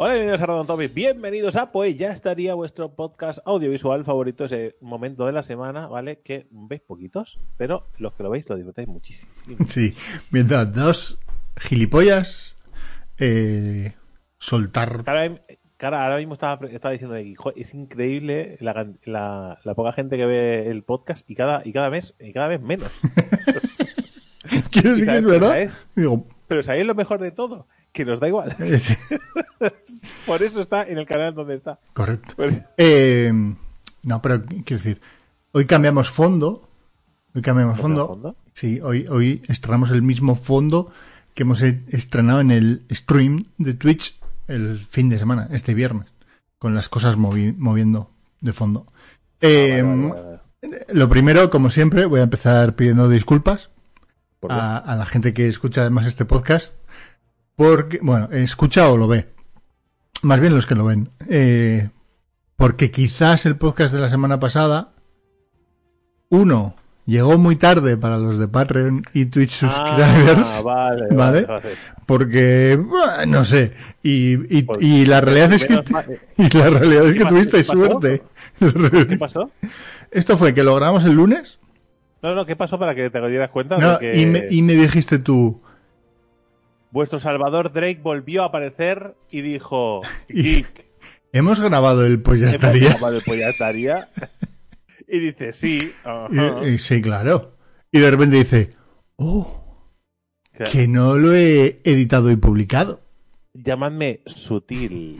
Hola, bienvenidos a Radon Topic. Bienvenidos a Pues ya estaría vuestro podcast audiovisual favorito, ese momento de la semana, ¿vale? Que veis poquitos, pero los que lo veis lo disfrutáis muchísimo. Sí, mientras dos gilipollas eh, soltar. Cara, cara, ahora mismo estaba, estaba diciendo que jo, es increíble la, la, la, poca gente que ve el podcast y cada, y cada mes y cada vez menos. Quiero decir que es verdad. Digo, pero ¿sabéis lo mejor de todo? Que nos da igual. Sí. Por eso está en el canal donde está. Correcto. Eh, no, pero quiero decir, hoy cambiamos fondo. Hoy cambiamos fondo. fondo. Sí, hoy, hoy estrenamos el mismo fondo que hemos estrenado en el stream de Twitch el fin de semana, este viernes, con las cosas movi moviendo de fondo. Eh, ah, vale, vale, vale. Lo primero, como siempre, voy a empezar pidiendo disculpas a, a, la gente que escucha además este podcast porque, bueno, escucha o lo ve. Más bien los que lo ven. Eh, porque quizás el podcast de la semana pasada, uno, llegó muy tarde para los de Patreon y Twitch subscribers. Ah, vale, vale, vale, Porque, bueno, no sé. Y, y, pues, y la realidad es que, y la realidad es que tuvisteis suerte. ¿Qué pasó? Esto fue que lo grabamos el lunes. No, no, ¿qué pasó para que te dieras cuenta? No, de que... y, me, y me dijiste tú, Vuestro Salvador Drake volvió a aparecer y dijo: Geek. ¿Hemos grabado el Pues ya estaría? ¿Hemos grabado el Pues ya estaría? y dice: Sí. Uh -huh. y, y, sí, claro. Y de repente dice: Oh, que no lo he editado y publicado. Llamadme sutil.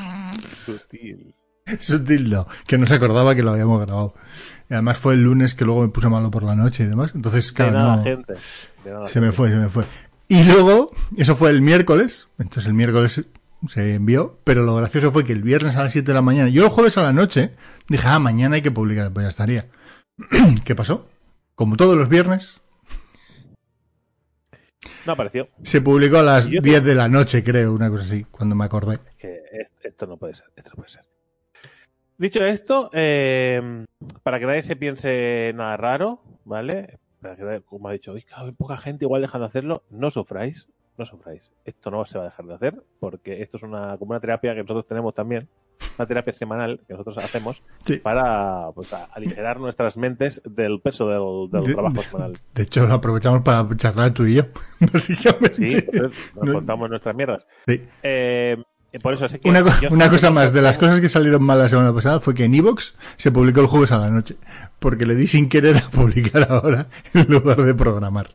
sutil. Sutil no, que no se acordaba que lo habíamos grabado. Y además fue el lunes que luego me puse malo por la noche y demás. Entonces, claro, de nada, no. Gente. De nada, se gente. me fue, se me fue. Y luego, eso fue el miércoles, entonces el miércoles se envió, pero lo gracioso fue que el viernes a las 7 de la mañana, yo el jueves a la noche, dije, ah, mañana hay que publicar, pues ya estaría. ¿Qué pasó? Como todos los viernes. No apareció. Se publicó a las 10 de la noche, creo, una cosa así, cuando me acordé. Que esto no puede ser, esto no puede ser. Dicho esto, eh, para que nadie se piense nada raro, ¿vale? Como ha dicho, claro, hay poca gente igual dejan de hacerlo, no sufráis, no sufráis. Esto no se va a dejar de hacer porque esto es una como una terapia que nosotros tenemos también, una terapia semanal que nosotros hacemos sí. para pues, aligerar nuestras mentes del peso del, del de, trabajo semanal. De hecho, lo aprovechamos para charlar tú y yo, básicamente. Sí, pues, nos no. contamos nuestras mierdas. Sí. Eh, por eso sé que una, una cosa más, de las cosas que salieron mal la semana pasada fue que en Evox se publicó el jueves a la noche, porque le di sin querer a publicar ahora en lugar de programar.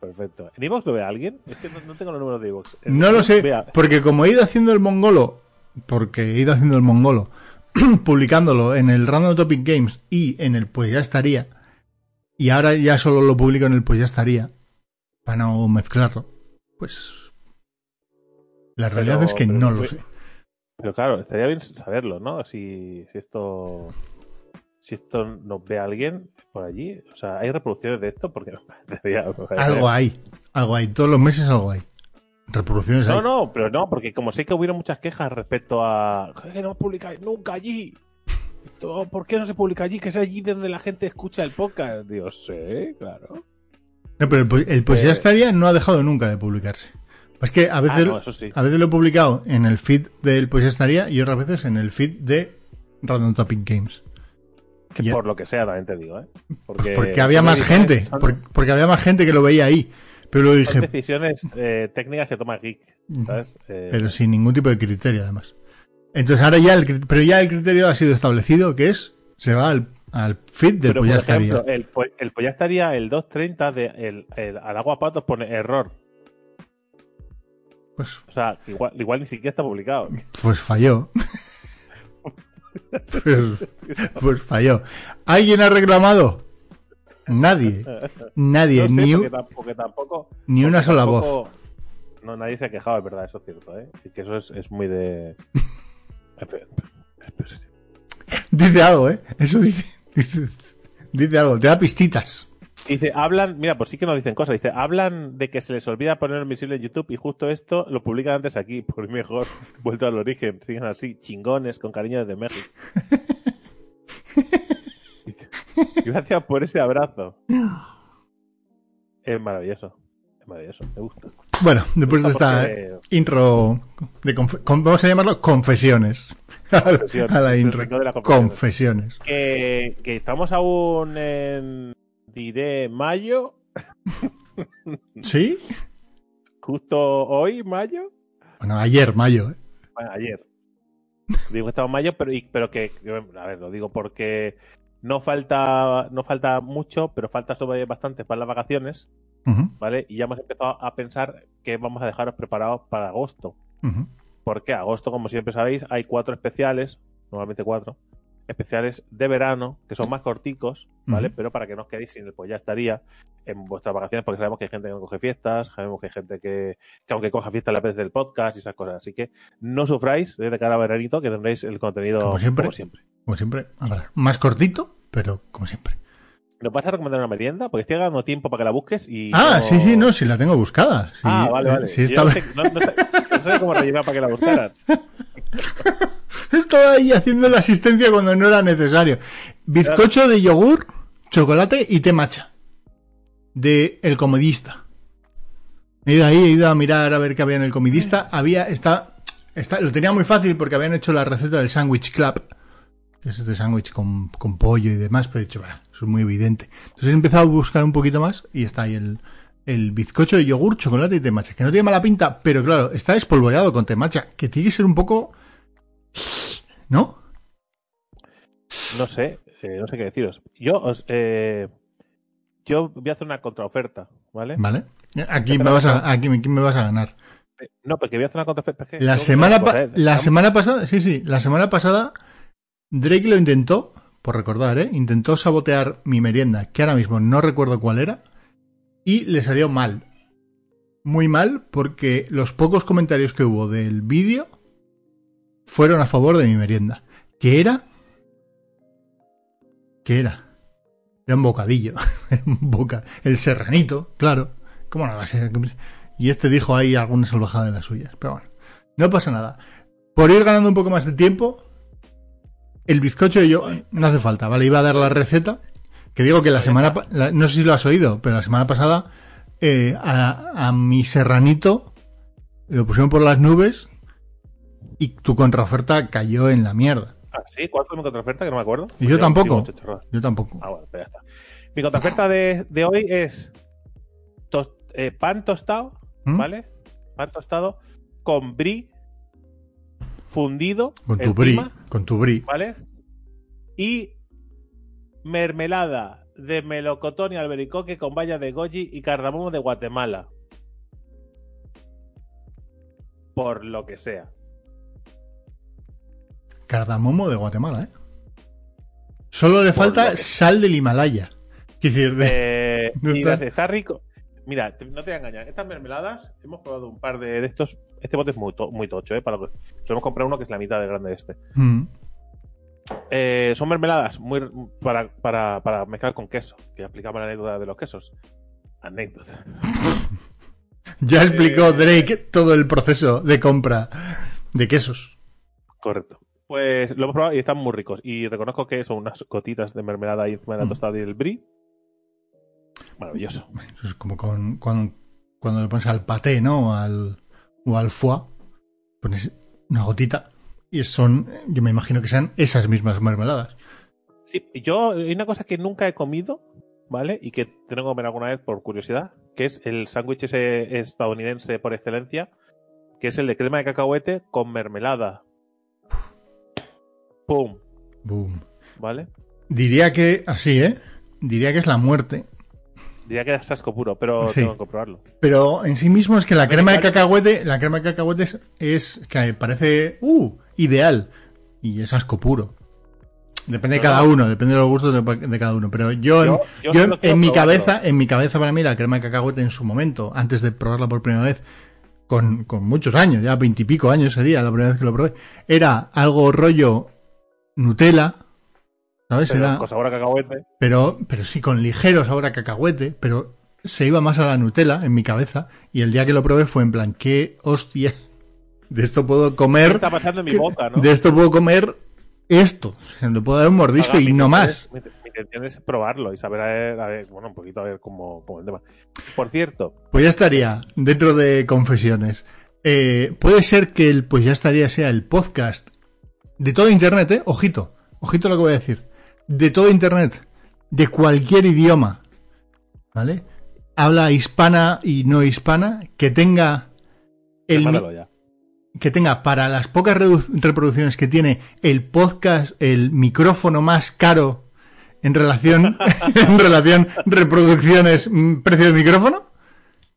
Perfecto. ¿En Evox lo ve alguien? Es que no, no tengo los números de Evox. No lo sé, vea. porque como he ido haciendo el mongolo, porque he ido haciendo el mongolo, publicándolo en el Random Topic Games y en el Pues ya estaría, y ahora ya solo lo publico en el Pues ya estaría, para no mezclarlo, pues la realidad pero, es que no lo sé. Pero claro, estaría bien saberlo, ¿no? Si, si esto si esto nos ve alguien por allí. O sea, ¿hay reproducciones de esto? Porque algo hay, algo hay. Todos los meses algo hay. Reproducciones no, hay. No, pero no, porque como sé que hubieron muchas quejas respecto a que no publicáis nunca allí. ¿Por qué no se publica allí? Que es allí donde la gente escucha el podcast. Dios sé, claro. No, pero el, el pues ya estaría no ha dejado nunca de publicarse. Es que a veces, ah, no, sí. a veces lo he publicado en el feed del Pues estaría y otras veces en el feed de Random Topic Games. Que por lo que sea, también te digo, ¿eh? Porque, porque había más gente, porque, porque, había más gente que lo veía ahí. Pero lo dije. Son decisiones eh, técnicas que toma Geek, ¿sabes? Eh... Pero sin ningún tipo de criterio, además. Entonces ahora ya el, pero ya el criterio ha sido establecido, que es, se va al, al feed del pero, Pues ya ejemplo, estaría. El, el Pues estaría, el 230 de el, el, al agua patos pone error. Pues, o sea, igual, igual ni siquiera está publicado. Pues falló. pues, pues, falló. ¿Alguien ha reclamado? Nadie. Nadie. No sé, ni, porque tampoco, ni una sola tampoco, voz. no, nadie se ha quejado, es verdad, eso es cierto, ¿eh? Que eso es, es muy de... dice algo, ¿eh? Eso dice, dice, dice algo, te da pistitas. Dice, hablan, mira, pues sí que nos dicen cosas. Dice, hablan de que se les olvida poner visible en YouTube y justo esto lo publican antes aquí, por mejor, vuelto al origen. Siguen así, chingones, con cariño desde México. Gracias por ese abrazo. Es maravilloso. Es maravilloso, me gusta. Bueno, después de esta intro de vamos a llamarlo confesiones. a la intro. confesiones. Que, que estamos aún en diré mayo. ¿Sí? Justo hoy, mayo. Bueno, ayer, mayo. ¿eh? Bueno, ayer. Digo que estamos mayo, pero, pero que, a ver, lo digo porque no falta, no falta mucho, pero falta sobre bastante para las vacaciones, ¿vale? Y ya hemos empezado a pensar que vamos a dejaros preparados para agosto. Porque agosto, como siempre sabéis, hay cuatro especiales, normalmente cuatro, especiales de verano, que son más corticos, ¿vale? Pero para que no os quedéis sin el, pues ya estaría en vuestras vacaciones, porque sabemos que hay gente que no coge fiestas, sabemos que hay gente que, que aunque coja fiestas la vez del podcast y esas cosas. Así que no sufráis de cara a veranito, que tendréis el contenido como siempre. Como siempre. Como siempre. más cortito, pero como siempre. ¿No vas a recomendar una merienda? Porque estoy dando tiempo para que la busques y. Ah, sí, sí, no, sí la tengo buscada. ah, vale, vale. Sí, no, sé, no, sé, cómo rellenar para que la buscaras. Estaba ahí haciendo la asistencia cuando no era necesario. Bizcocho de yogur, chocolate y té matcha. De El Comedista. He ido ahí, he ido a mirar a ver qué había en El Comedista. Había, está, está, lo tenía muy fácil porque habían hecho la receta del Sandwich Club. Que es este sándwich con, con, pollo y demás, pero he dicho, eso es muy evidente. Entonces he empezado a buscar un poquito más y está ahí el, el bizcocho de yogur, chocolate y té matcha, que no tiene mala pinta, pero claro, está espolvoreado con té matcha, que tiene que ser un poco ¿No? No sé, eh, no sé qué deciros. Yo os, eh, yo voy a hacer una contraoferta, ¿vale? Vale. Aquí me vas a, aquí me vas a ganar. Eh, no, porque voy a hacer una contraoferta. la semana, la semana pasada, sí, sí, la semana pasada Drake lo intentó, por recordar, ¿eh? Intentó sabotear mi merienda, que ahora mismo no recuerdo cuál era, y le salió mal. Muy mal, porque los pocos comentarios que hubo del vídeo fueron a favor de mi merienda. ¿Qué era? ¿Qué era? Era un bocadillo. boca... El serranito, claro. ¿Cómo no va a ser? Y este dijo ahí alguna salvajada de las suyas. Pero bueno, no pasa nada. Por ir ganando un poco más de tiempo, el bizcocho yo no hace falta, ¿vale? Iba a dar la receta. Que digo que la semana... no sé si lo has oído, pero la semana pasada eh, a, a mi serranito lo pusieron por las nubes y tu contraoferta cayó en la mierda. Ah, sí, ¿cuál fue mi contraoferta? Que no me acuerdo. Y yo tampoco. Yo tampoco. Ah, bueno, pues ya está. Mi contraoferta de, de hoy es eh, pan tostado, ¿Mm? ¿vale? Pan tostado con brie fundido. Con tu brie. Con tu brie. ¿Vale? Y mermelada de melocotón y albericoque con valla de goji y cardamomo de Guatemala. Por lo que sea. Cardamomo de Guatemala, ¿eh? Solo le falta sal del Himalaya. Decir, de, eh, está... rico. Mira, no te voy a engañar. Estas mermeladas, hemos probado un par de, estos. Este bote es muy, muy tocho, ¿eh? Para que... hemos comprado uno que es la mitad de grande de este. Mm. Eh, son mermeladas muy para, para, para, mezclar con queso. Que explicamos la anécdota de los quesos. Anécdota. ya explicó eh, Drake todo el proceso de compra de quesos. Correcto. Pues lo hemos probado y están muy ricos. Y reconozco que son unas gotitas de mermelada y encima de la mm. tostada y el brie. Maravilloso. Eso es como con, cuando, cuando le pones al paté, ¿no? Al, o al foie. Pones una gotita y son, yo me imagino que sean esas mismas mermeladas. Sí, yo hay una cosa que nunca he comido, ¿vale? Y que tengo que comer alguna vez por curiosidad, que es el sándwich ese estadounidense por excelencia, que es el de crema de cacahuete con mermelada. ¡Pum! ¡Boom! ¿Vale? Diría que, así, ¿eh? Diría que es la muerte. Diría que es asco puro, pero tengo que comprobarlo. Pero en sí mismo es que la crema de cacahuete, la crema de cacahuete es, que parece, uh, ideal. Y es asco puro. Depende de cada uno, depende de los gustos de, cada uno. Pero yo, en, mi cabeza, en mi cabeza para mí la crema de cacahuete en su momento, antes de probarla por primera vez, con, con muchos años, ya veintipico años sería la primera vez que lo probé. Era algo rollo Nutella, ¿sabes? Pero Era, con sabor a cacahuete. pero, pero sí, con ligero sabor a cacahuete, pero se iba más a la Nutella en mi cabeza. Y el día que lo probé fue en plan, qué hostia. De esto puedo ¿Qué comer. está pasando en mi boca, no? De esto puedo comer esto. O sea, le puedo dar un mordisco Ahora, y no más. es- Mi, mi intención es probarlo y saber, a ver, a ver, bueno, un poquito a ver cómo, cómo el tema. Por cierto, Pues ya estaría, dentro de confesiones. Eh, puede ser que el pues ya estaría sea el podcast de todo Internet, ¿eh? Ojito, ojito lo que voy a decir. De todo Internet, de cualquier idioma, ¿vale? Habla hispana y no hispana, que tenga el, ya. que tenga para las pocas reproducciones que tiene el podcast, el micrófono más caro en relación, en relación reproducciones, mm, precio de micrófono.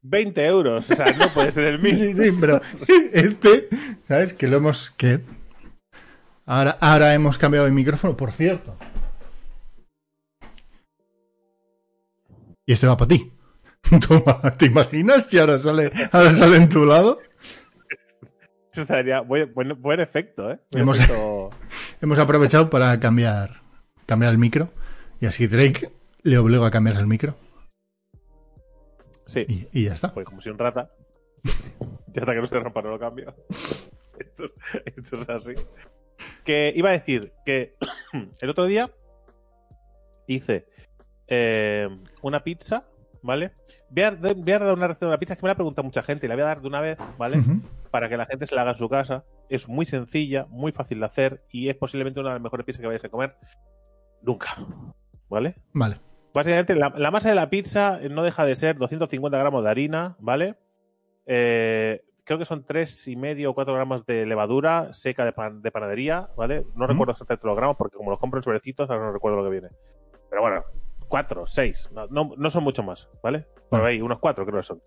20 euros, o sea, no puede ser el mismo. Sí, sí, pero este, ¿sabes? Que lo hemos, que ahora, ahora hemos cambiado de micrófono, por cierto. Y este va para ti. Toma, ¿te imaginas si ahora sale, ahora sale en tu lado? Estaría buen, buen, buen efecto, ¿eh? Buen Hemos- efecto. Hemos aprovechado para cambiar, cambiar el micro. Y así Drake le obliga a cambiar el micro. Sí, Y, y ya está. pues como si un rata. ya hasta que no se rompa no lo cambio. esto, es, esto es así. Que iba a decir que el otro día hice eh, una pizza, ¿vale? Voy a, voy a dar una receta de una pizza que me la ha preguntado mucha gente y la voy a dar de una vez, ¿vale? Para que la gente se la haga en su casa. Es muy sencilla, muy fácil de hacer y es posiblemente una de las mejores pizzas que vayáis a comer nunca. ¿Vale? Vale. Básicamente, la, la masa de la pizza no deja de ser 250 gramos de harina, ¿vale? Eh, creo que son tres y medio o 4 gramos de levadura seca de, pan- de panadería, ¿vale? No recuerdo exactamente los gramos porque como los compro en sobrecitos, ahora no recuerdo lo que viene. Pero bueno, 4, 6, no, no, no son mucho más, ¿vale? Por ahí, unos 4 creo que son.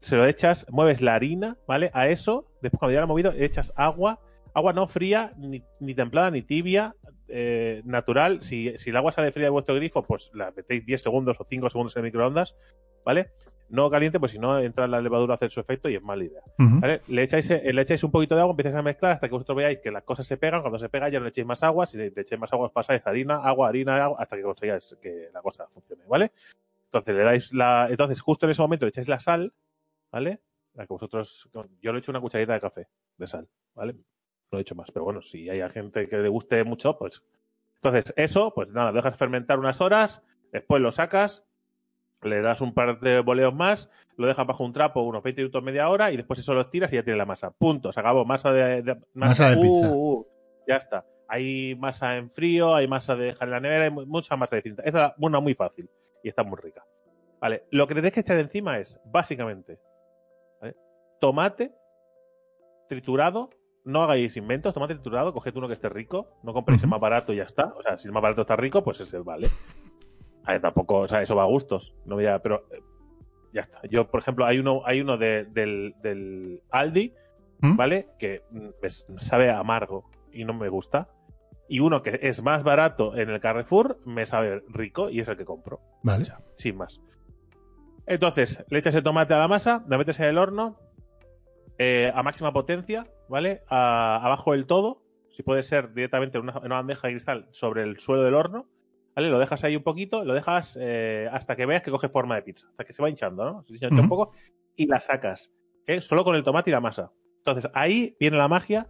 Se lo echas, mueves la harina, ¿vale? A eso, después cuando ya lo has movido, echas agua, agua no fría, ni, ni templada, ni tibia, eh, natural. Si, si el agua sale fría de vuestro grifo, pues la metéis 10 segundos o 5 segundos en el microondas, ¿vale? No caliente, pues si no entra la levadura a hacer su efecto y es mala idea. ¿vale? Le, echáis, eh, le echáis un poquito de agua, empezáis a mezclar hasta que vosotros veáis que las cosas se pegan. Cuando se pega ya no le echéis más agua. Si le, le echáis más agua, os pasáis harina, agua, harina, agua, hasta que consigáis que la cosa funcione, ¿vale? Entonces le dais la. Entonces, justo en ese momento le echáis la sal, ¿vale? La que vosotros. Yo le echo una cucharita de café de sal, ¿vale? No he hecho más, pero bueno, si hay gente que le guste mucho, pues. Entonces, eso, pues nada, lo dejas fermentar unas horas, después lo sacas, le das un par de boleos más, lo dejas bajo un trapo unos 20 minutos, media hora, y después eso lo tiras y ya tiene la masa. Punto, se acabó. Masa de, de- Masa de uh, pizza. uh, ya está. Hay masa en frío, hay masa de dejar en la nevera, hay mu- mucha masa distinta. Esta es una muy fácil y está muy rica. Vale, lo que le tienes que echar encima es, básicamente, ¿vale? tomate triturado. No hagáis inventos, tomate triturado, coged uno que esté rico, no compréis el más barato y ya está. O sea, si el más barato está rico, pues ese vale. A ver, tampoco, o sea, eso va a gustos. No voy a, pero eh, ya está. Yo, por ejemplo, hay uno, hay uno de- del, del Aldi, ¿Mm? ¿vale? Que mm, me sabe amargo y no me gusta. Y uno que es más barato en el Carrefour me sabe rico y es el que compro. Vale. O sea, sin más. Entonces, le echas el tomate a la masa, la metes en el horno eh, a máxima potencia, ¿vale? A- abajo del todo, si puede ser directamente en una, en una bandeja de cristal sobre el suelo del horno, ¿vale? Lo dejas ahí un poquito, lo dejas eh, hasta que veas que coge forma de pizza, hasta que se va hinchando, ¿no? Se hincha un poco y la sacas, ¿eh? Solo con el tomate y la masa. Entonces, ahí viene la magia.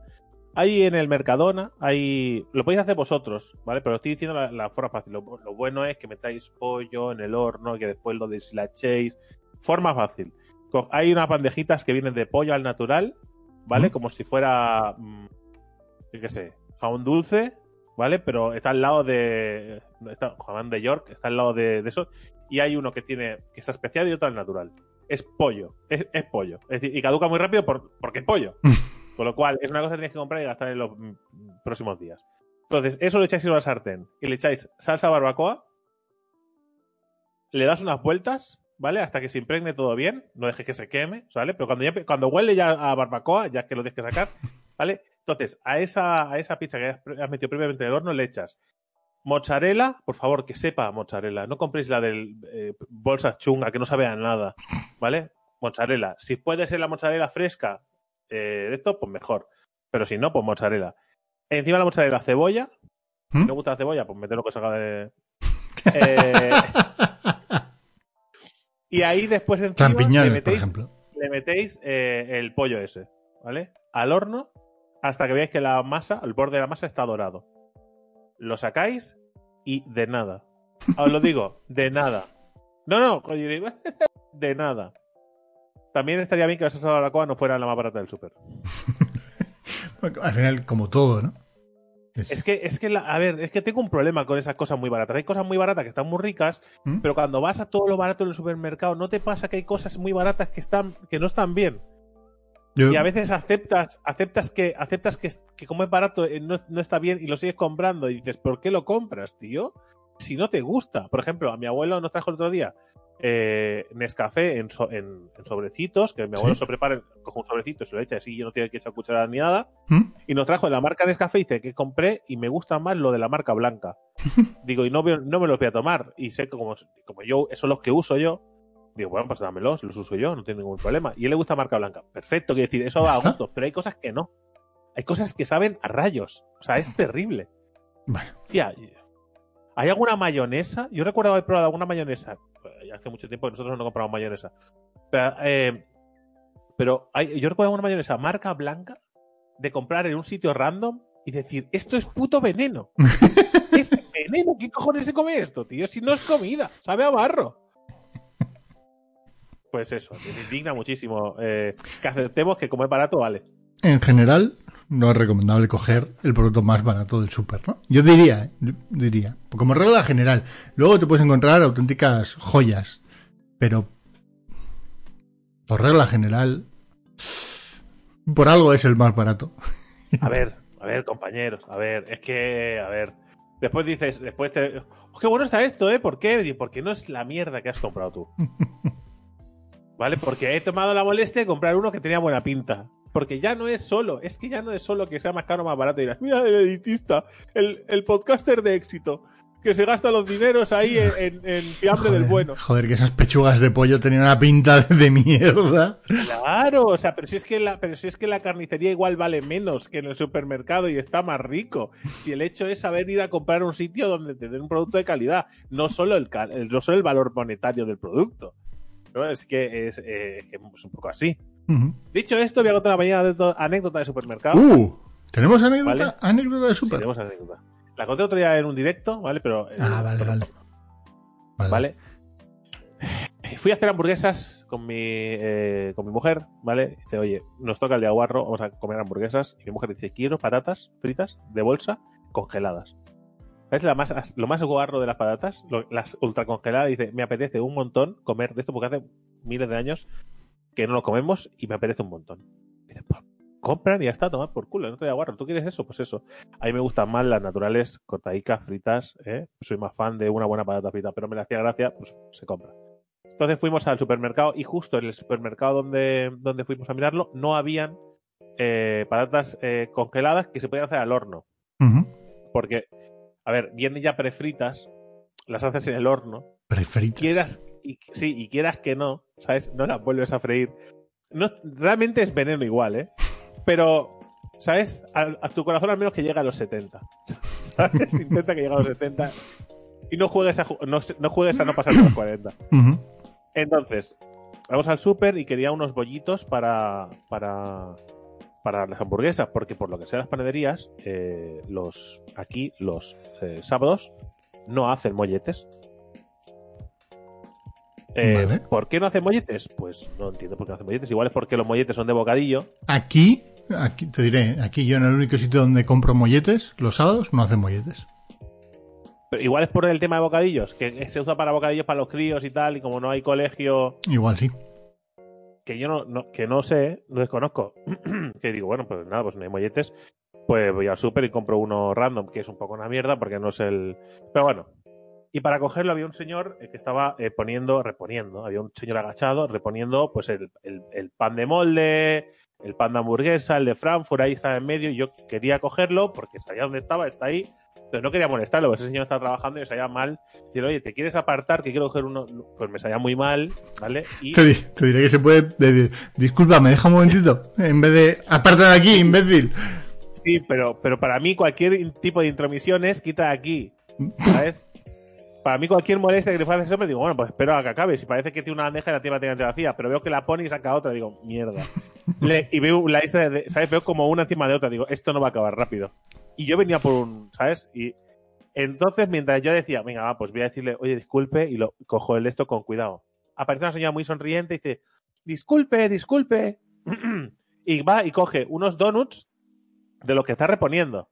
Ahí en el Mercadona, ahí lo podéis hacer vosotros, ¿vale? Pero estoy diciendo la, la forma fácil. Lo, lo bueno es que metáis pollo en el horno, que después lo deshilachéis. Forma fácil. Co- Hay unas bandejitas que vienen de pollo al natural, ¿vale? Como si fuera, mm, yo qué sé, jamón dulce, ¿vale? Pero está al lado de. Está, jamón de York, está al lado de, de eso. Y hay uno que tiene que está especial y otro al natural. Es pollo, es, es pollo. Es decir, y caduca muy rápido por- porque es pollo. Con lo cual, es una cosa que tenéis que comprar y gastar en los mm, próximos días. Entonces, eso lo echáis en una sartén y le echáis salsa barbacoa, le das unas vueltas, ¿vale? Hasta que se impregne todo bien, no dejes que se queme, ¿vale? Pero cuando, ya, cuando huele ya a barbacoa, ya que lo tienes que sacar, ¿vale? Entonces, a esa, a esa pizza que has, metido previamente en el horno le echas mozzarella, por favor, que sepa mozzarella. No compréis la del eh, bolsa chunga, que no sabe a nada, ¿vale? mozzarella. Si puede ser la mozzarella fresca eh, de esto, pues mejor. Pero si no, pues mozzarella. Encima de la mozzarella, cebolla. Si ¿Mm? no gusta la cebolla, pues mete lo que salga de. Eh, y ahí después encima le Champiñones, por metéis, ejemplo. le metéis eh, el pollo ese, ¿vale? Al horno hasta que veáis que la masa, el borde de la masa está dorado. Lo sacáis y de nada. Os lo digo, de nada. No, no, de nada. También estaría bien que la salsa de barbacoa no fuera la más barata del súper. Al final, como todo, ¿no? Es que, es que la- a ver, es que tengo un problema con esas cosas muy baratas. Hay cosas muy baratas que están muy ricas, ¿Mm? pero cuando vas a todo lo barato en el supermercado, ¿no te pasa que hay cosas muy baratas que están, que no están bien? Yo- Y a veces aceptas, aceptas que, aceptas que, que como es barato eh, no, no está bien y lo sigues comprando y dices, ¿por qué lo compras, tío? Si no te gusta. Por ejemplo, a mi abuelo nos trajo el otro día eh, Nescafé en, so- en- en sobrecitos, que mi abuelo Sí. se prepara, coge un sobrecito, se lo echa así, yo no tiene que echar cuchara ni nada, ¿Mm? y nos trajo de la marca Nescafé y dice que compré y me gusta más lo de la marca blanca. Digo, y no, veo- no me los voy a tomar. Y sé que como, como yo, esos son los que uso yo, digo, bueno, pues dámelos, los uso yo, no tengo ningún problema. Y a él le gusta marca blanca. Perfecto, quiero decir, eso va a gusto, pero hay cosas que no. Hay cosas que saben a rayos. O sea, es terrible. Bueno, Tía, ¿hay alguna mayonesa? Yo recuerdo haber probado alguna mayonesa. eh, Hace mucho tiempo que nosotros no compramos mayonesa. Pero, eh, pero hay- yo recuerdo alguna mayonesa marca blanca de comprar en un sitio random y decir, esto es puto veneno. es veneno. ¿Qué cojones se come esto, tío? Si no es comida, sabe a barro. Pues eso, me indigna muchísimo eh, que aceptemos que comer barato vale. en general, no es recomendable coger el producto más barato del súper, ¿no? Yo diría. Yo diría. Como regla general. Luego te puedes encontrar auténticas joyas. Pero, por regla general, por algo es el más barato. A ver, a ver, compañeros, a ver, es que, a ver. Después dices, después te. "Oh, qué bueno está esto, ¿eh? ¿Por qué? Porque no es la mierda que has comprado tú. ¿Vale? Porque he tomado la molestia de comprar uno que tenía buena pinta. Porque ya no es solo, es que ya no es solo que sea más caro o más barato. Y dirás, mira el elitista, el, el podcaster de éxito, que se gasta los dineros ahí en, en, en fiambre del bueno. joder, que esas pechugas de pollo tenían una pinta de mierda. Claro, o sea, pero si es que la, pero si es que la carnicería igual vale menos que en el supermercado y está más rico. Si el hecho es saber ir a comprar un sitio donde te den un producto de calidad, no solo el, el- no solo el valor monetario del producto. ¿No? Es que es, eh, es que es un poco así. Dicho esto, voy a contar una pequeña anécdota- de supermercado. Uh, ¿tenemos anécdota, Vale. anécdota de Sí, súper? tenemos anécdota. La conté otro día en un directo, ¿vale? Pero. eh, Ah, vale, vale. ¿Vale? Fui a hacer hamburguesas con mi, eh, con mi mujer, ¿vale? Dice, oye, nos toca el de aguarro, vamos a comer hamburguesas. Y mi mujer dice, quiero patatas fritas de bolsa congeladas. ¿Sabes la más, lo más guarro de las patatas? Lo- las ultra congeladas. Dice, me apetece un montón comer de esto porque hace miles de años que no lo comemos y me apetece un montón. Dice, pues compran y ya está, tomar por culo, no te da aguarro. ¿Tú quieres eso? Pues eso. A mí me gustan más las naturales, cortadicas, fritas. ¿eh? Soy más fan de una buena patata frita, pero me le hacía gracia, pues se compra. Entonces fuimos al supermercado y justo en el supermercado donde, donde fuimos a mirarlo no habían eh, patatas eh, congeladas que se podían hacer al horno. Porque, a ver, vienen ya prefritas, las haces en el horno, Preferitas. quieras y, sí, y quieras que no, ¿sabes? No las vuelves a freír. No, realmente es veneno igual, ¿eh? Pero, ¿sabes? A, a tu corazón al menos que llegue a los 70. ¿Sabes? Intenta que llegue a los 70 y no juegues a, no, no juegues a no pasar de los 40. Ujú. Entonces, vamos al súper y quería unos bollitos para, para, para las hamburguesas, porque por lo que sea las panaderías, eh, los aquí los eh, sábados no hacen molletes. Eh, Vale. ¿Por qué no hacen molletes? Pues no entiendo por qué no hacen molletes. Igual es porque los molletes son de bocadillo. Aquí, aquí te diré, aquí yo en el único sitio donde compro molletes, los sábados no hacen molletes. Pero igual es por el tema de bocadillos, que se usa para bocadillos para los críos y tal, y como no hay colegio Igual sí. Que yo no, no- que no sé, no desconozco, que digo, bueno, pues nada, pues no hay molletes, pues voy al súper y compro uno random, que es un poco una mierda porque no es el... Pero bueno, y para cogerlo había un señor eh, que estaba eh, poniendo, reponiendo, había un señor agachado reponiendo pues el, el- el pan de molde, el pan de hamburguesa, el de Frankfurt, ahí estaba en medio, y yo quería cogerlo porque sabía dónde estaba, está ahí, Pero no quería molestarlo, ese señor estaba trabajando y me salía mal. Y oye, ¿te quieres apartar? Que quiero coger uno. Pues me salía muy mal, ¿vale? Y... Te, diré que se puede decir, disculpa, me deja un momentito. En vez de, aparta de aquí, imbécil. Sí, pero, pero para mí cualquier tipo de intromisión es quita de aquí. ¿Sabes? Para mí cualquier molestia que le hacer eso, me digo, bueno, pues espero a que acabe. Si parece que tiene una bandeja y la tiene bastante vacía, pero veo que la pone y saca otra, digo, mierda. y veo la lista de, ¿sabes? Veo como una encima de otra, digo, esto no va a acabar rápido. Y yo venía por un, ¿sabes? Y entonces, mientras yo decía, venga, va, pues voy a decirle, oye, disculpe, y lo cojo el esto con cuidado. Aparece una señora muy sonriente y dice, disculpe, disculpe. y va y coge unos donuts de lo que está reponiendo.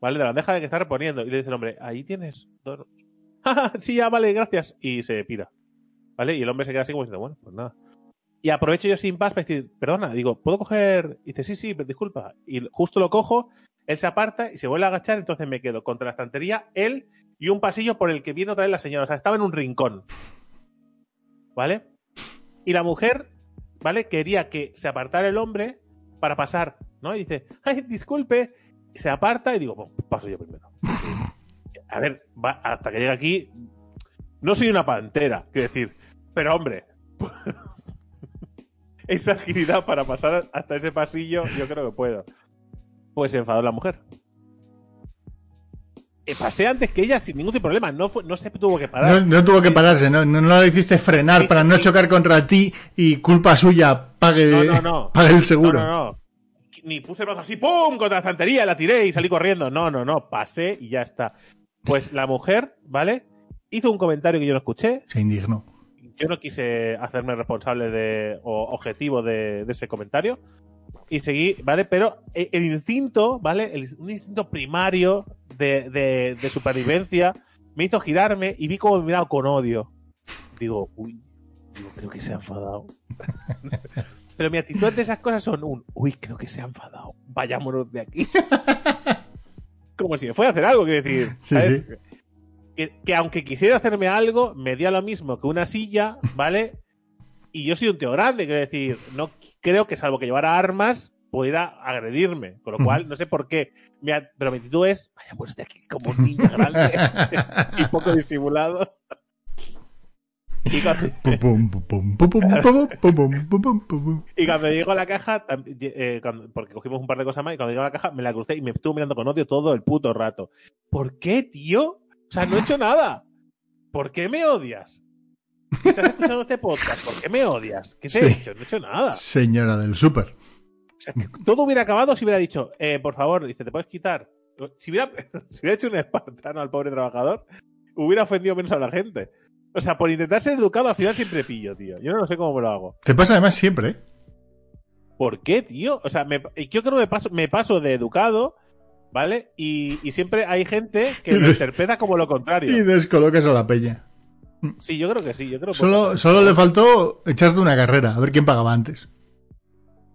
¿Vale? De la bandeja de que está reponiendo. Y le dice el hombre, ahí tienes donuts. sí, ya, vale, gracias. Y se pira. ¿Vale? Y el hombre se queda así como diciendo, bueno, pues nada. Y aprovecho yo sin paz para decir, perdona, digo, ¿puedo coger? Y dice, sí, sí, disculpa. Y justo lo cojo, él se aparta y se vuelve a agachar, entonces me quedo contra la estantería, él y un pasillo por el que viene otra vez la señora. O sea, estaba en un rincón. ¿Vale? Y la mujer, ¿vale? Quería que se apartara el hombre para pasar, ¿no? Y dice, ay, disculpe. Y se aparta y digo, paso yo primero a ver, hasta que llegue aquí, no soy una pantera, quiero decir, pero hombre, esa agilidad para pasar hasta ese pasillo, yo creo que puedo. Pues se enfadó la mujer. Eh, pasé antes que ella sin ningún problema, no, no se tuvo que parar. No, tuvo que pararse, no, no, lo hiciste frenar para no chocar contra ti y culpa suya pague, pague el seguro. No, no, no. Ni puse el brazo así, ¡pum! contra la estantería, la tiré y salí corriendo. No, no, no, pasé y ya está. Pues la mujer, ¿vale? Hizo un comentario que yo no escuché. Se indignó. Yo no quise hacerme responsable de, o objetivo de, ese comentario. Y seguí, ¿vale? Pero el instinto, ¿vale? El, un instinto primario de, supervivencia me hizo girarme y vi cómo me miraba con odio. Digo, uy, digo, creo que se ha enfadado. Pero mi actitud de esas cosas son un, uy, creo que se ha enfadado. Vayámonos de aquí. como si me fuera a hacer algo, quiero decir. Que, aunque quisiera hacerme algo, me dio lo mismo que una silla, ¿vale? Y yo soy un tío grande, quiero decir, no creo que salvo que llevara armas, pudiera agredirme. Con lo cual, no sé por qué. pero mi actitud es, vaya, pues de aquí como un niño grande y poco disimulado. Y cuando, y cuando llego a la caja, eh, porque cogimos un par de cosas más, y cuando llego a la caja me la crucé y me estuvo mirando con odio todo el puto rato. ¿Por qué, tío? O sea, no he hecho nada. ¿Por qué me odias? Si estás escuchando este podcast, ¿por qué me odias? ¿Qué te he hecho? No he hecho nada. Señora del súper. O sea, todo hubiera acabado si hubiera dicho, eh, por favor, dice, ¿te puedes quitar? Si hubiera, si hubiera hecho un espartano al pobre trabajador, hubiera ofendido menos a la gente. O sea, por intentar ser educado al final siempre pillo, tío. Yo no sé cómo me lo hago. Te pasa además siempre, ¿eh? ¿Por qué, tío? O sea, me, yo creo que me paso, me paso de educado, ¿vale? Y, siempre hay gente que lo interpreta como lo contrario. Y descolocas a la peña. Sí, yo creo que sí. Yo creo solo, solo le faltó echarte una carrera, a ver quién pagaba antes.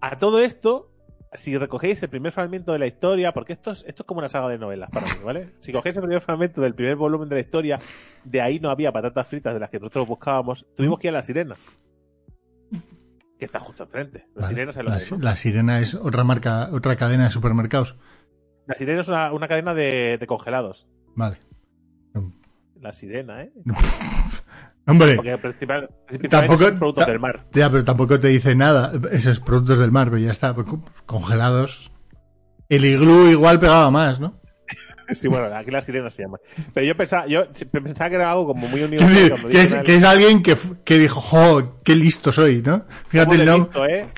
A todo esto, si recogéis el primer fragmento de la historia, porque esto es, esto es como una saga de novelas para mí, ¿vale? Si cogéis el primer fragmento del primer volumen de la historia, de ahí no había patatas fritas de las que nosotros buscábamos, tuvimos que ir a la sirena. Que está justo enfrente. La sirena la, sirena es otra marca, otra cadena de supermercados. La sirena es una, cadena de, de congelados. Vale. La sirena, ¿eh? Hombre, tampoco, son productos del mar. Ya, pero tampoco te dice nada. Esos productos del mar, pero ya está. Pues, congelados. El iglú igual pegaba más, ¿no? Sí, bueno, aquí la sirena se llama. Pero yo pensaba, yo pensaba que era algo como muy unido. Que, es, que es, alguien que, que, dijo, ¡jo! ¡Qué listo soy! ¿no? Fíjate el nombre. ¿eh?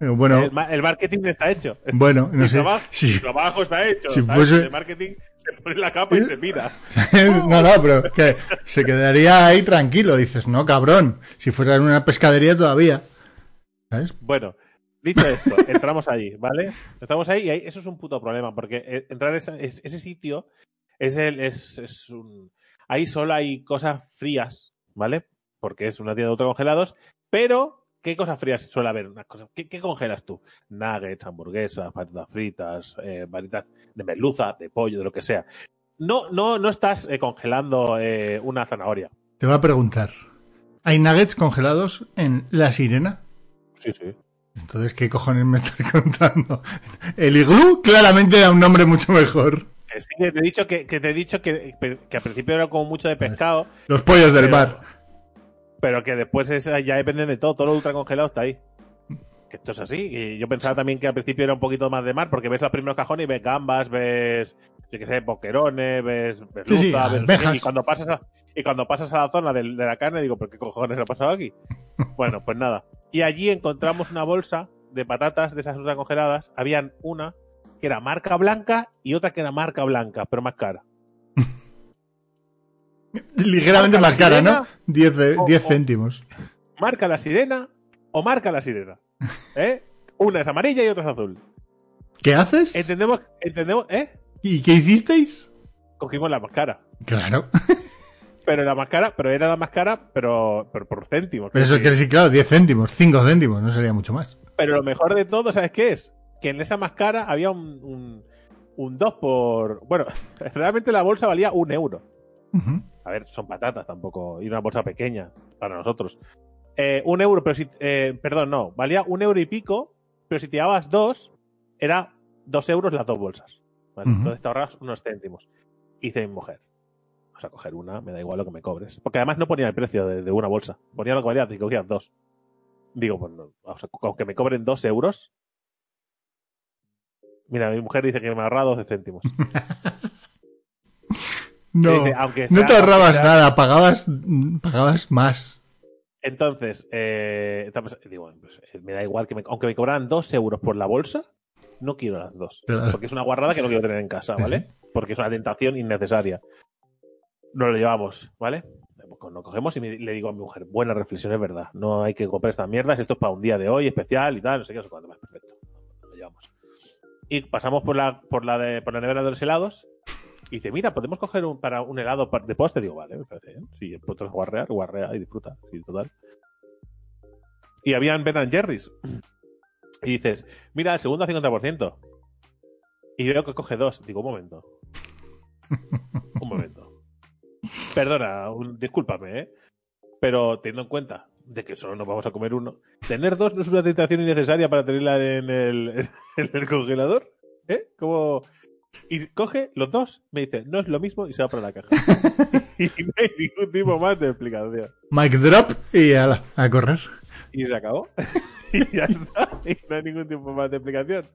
bueno, el, marketing está hecho. Bueno, no sé. Trabajo, si, trabajo está hecho. Si fuese... El marketing se pone la capa y se mira. no, no, pero que se quedaría ahí tranquilo. Dices, no, cabrón. Si fuera en una pescadería todavía. ¿Sabes? Bueno, dicho esto, entramos allí, ¿vale? Entramos ahí y eso es un puto problema, porque eh, entrar ese, ese sitio es el. Es, es un, ahí solo hay cosas frías, ¿vale? Porque es una tienda de autocongelados, pero ¿Qué cosas frías suele haber? ¿qué, congelas tú? Nuggets, hamburguesas, patatas fritas, eh, varitas de merluza, de pollo, de lo que sea. No, no, no estás eh, congelando eh, una zanahoria. Te voy a preguntar. ¿Hay nuggets congelados en La Sirena? Sí, sí. Entonces, ¿qué cojones me estás contando? El iglú claramente era un nombre mucho mejor. Sí, que te he dicho que, te he dicho que, que, al principio era como mucho de pescado. Los pollos del mar. Pero que después ya dependen de todo, todo lo ultra congelado está ahí. Que esto es así. Y yo pensaba también que al principio era un poquito más de mar, porque ves los primeros cajones y ves gambas, ves, yo qué sé, boquerones, ves, ves ves, y cuando pasas a, y cuando pasas a la zona de, de la carne digo, ¿pero qué cojones ha pasado aquí? bueno, pues nada. Y allí encontramos una bolsa de patatas de esas ultra congeladas. Habían una que era marca blanca y otra que era marca blanca, pero más cara. Ligeramente más cara, ¿no? 10 céntimos. marca la sirena o marca la sirena. ¿Eh? Una es amarilla y otra es azul. ¿Qué haces? Entendemos, entendemos, ¿eh? ¿Y qué hicisteis? Cogimos la más cara. Claro. pero la más cara, pero era la más cara, pero, por céntimos. eso quiere decir, claro, 10 céntimos, 5 céntimos, no sería mucho más. Pero lo mejor de todo, ¿sabes qué es? Que en esa más cara había un, un, 2 por... Bueno, realmente la bolsa valía un euro. A ver, son patatas tampoco, y una bolsa pequeña para nosotros. Eh, un euro, pero si... Eh, perdón, no, valía un euro y pico, pero si te llevabas dos, era dos euros las dos bolsas. Entonces te ahorras unos céntimos. Hice mi mujer a coger una, me da igual lo que me cobres. Porque además no ponía el precio de, una bolsa, ponía lo que valía, te cogías dos. Digo, pues no, aunque me cobren dos euros. Mira, mi mujer dice que me ahorra 12 céntimos. no, no te ahorrabas nada, pagabas, pagabas más. Entonces, eh, digo, pues, eh, me da igual que me, aunque me cobraran dos euros por la bolsa, no quiero las dos. Porque es una guarrada que no quiero tener en casa, ¿vale? Porque es una tentación innecesaria nos lo llevamos, ¿vale? Nos cogemos y le digo a mi mujer, buena reflexión, es verdad. No hay que comprar estas mierdas, esto es para un día de hoy especial y tal, no sé qué, no sé cuándo más, perfecto. Lo llevamos. Y pasamos por la, por la, de, por la nevera de los helados y dice, mira, podemos coger un, para un helado de poste. Digo, vale, me parece bien. Si puedes guarrear, guarrea y disfruta. Sí, total. Y habían Ben Jerry's. Y dices, mira, el segundo a 50%. Y veo que coge dos. Digo, un momento. un momento. Perdona, discúlpame, ¿eh? Pero teniendo en cuenta de que solo nos vamos a comer uno, tener dos no es una tentación innecesaria para tenerla en el, en el congelador, ¿eh? Como... Y coge los dos, me dice, no es lo mismo y se va para la caja. y no hay ningún tipo más de explicación. Mike drop y a, a correr. Y se acabó. y ya está. Y no hay ningún tipo más de explicación.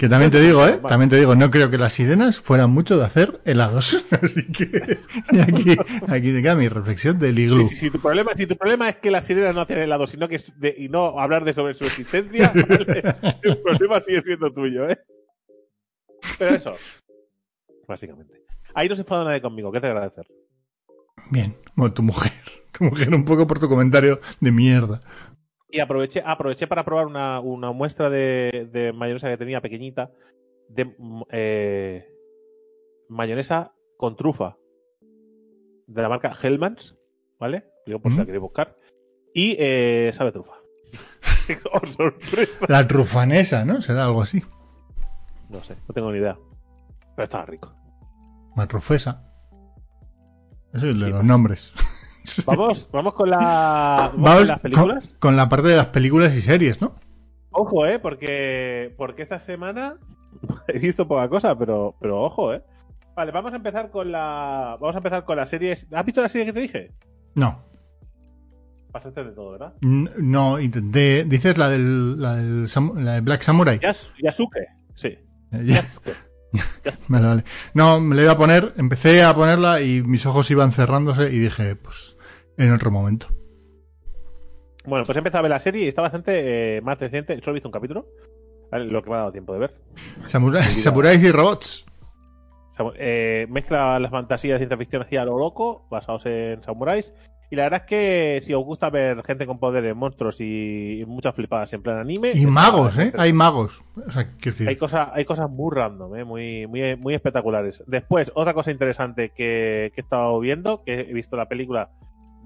Que también te digo, ¿eh? También te digo, no creo que las sirenas fueran mucho de hacer helados. Así que aquí, aquí te queda mi reflexión del iglú. Si, tu problema, si tu problema es que las sirenas no hacen helados, sino que y no hablar de sobre su existencia, el problema sigue siendo tuyo, ¿eh? Pero eso, básicamente. Ahí no se enfada nadie conmigo, ¿qué te agradecer? Bien, bueno, tu mujer. Tu mujer un poco por tu comentario de mierda. Y aproveché, aproveché para probar una, muestra de, mayonesa que tenía pequeñita de eh, mayonesa con trufa de la marca Hellmans, ¿vale? Digo por si la queréis buscar. Y eh, sabe trufa. ¡Oh, sorpresa! La trufanesa, ¿no? Será algo así. No sé, no tengo ni idea. Pero estaba rico. Matrufesa. Eso es el de los nombres. Vamos, vamos con, la, ¿Vamos las películas. Con, la parte de las películas y series, ¿no? Ojo, eh, porque, porque esta semana he visto poca cosa, pero, pero ojo, eh. Vale, vamos a empezar con la. Vamos a empezar con las series. ¿Has visto la serie que te dije? No. Pasaste de todo, ¿verdad? No, intenté. ¿Dices la del, la del la de Black Samurai? Yasuke, sí. Vale, vale. No, me la iba a poner, empecé a ponerla y mis ojos iban cerrándose y dije, pues, en otro momento. Bueno, pues he empezado a ver la serie y está bastante eh, más decente. Solo he visto un capítulo. Lo que me ha dado tiempo de ver. Samuráis y robots. Eh, mezcla las fantasías de ciencia ficción así a lo loco, basados en samuráis. Y la verdad es que si os gusta ver gente con poderes, monstruos y muchas flipadas en plan anime. Y magos, ¿eh? Hay magos. Hay, cosas, hay cosas muy random, ¿eh? muy, muy, muy espectaculares. Después, otra cosa interesante que, que he estado viendo, que he visto la película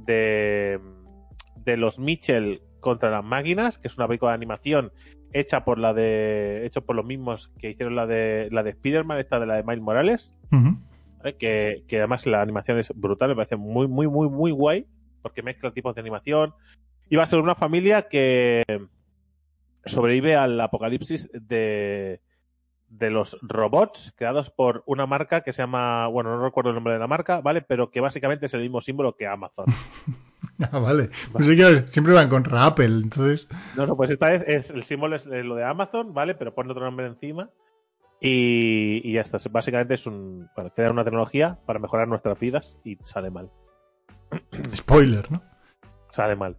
de, de los Mitchell contra las máquinas, que es una película de animación hecha por la de hecho por los mismos que hicieron la de la de Spider-Man, esta de la de Miles Morales, que, que, además la animación es brutal, me parece muy, muy, muy, muy guay, porque mezcla tipos de animación. Y va a ser una familia que, sobrevive al apocalipsis de, de los robots creados por una marca que se llama, bueno, no recuerdo el nombre de la marca, ¿vale? Pero que básicamente es el mismo símbolo que Amazon. ah, vale. Pues que siempre van contra Apple, entonces. No, no, pues esta vez es, el símbolo es lo de Amazon, ¿vale? Pero pone otro nombre encima. Y, y ya está. Básicamente es un. Bueno, crear una tecnología para mejorar nuestras vidas y sale mal. Spoiler, ¿no? Sale mal.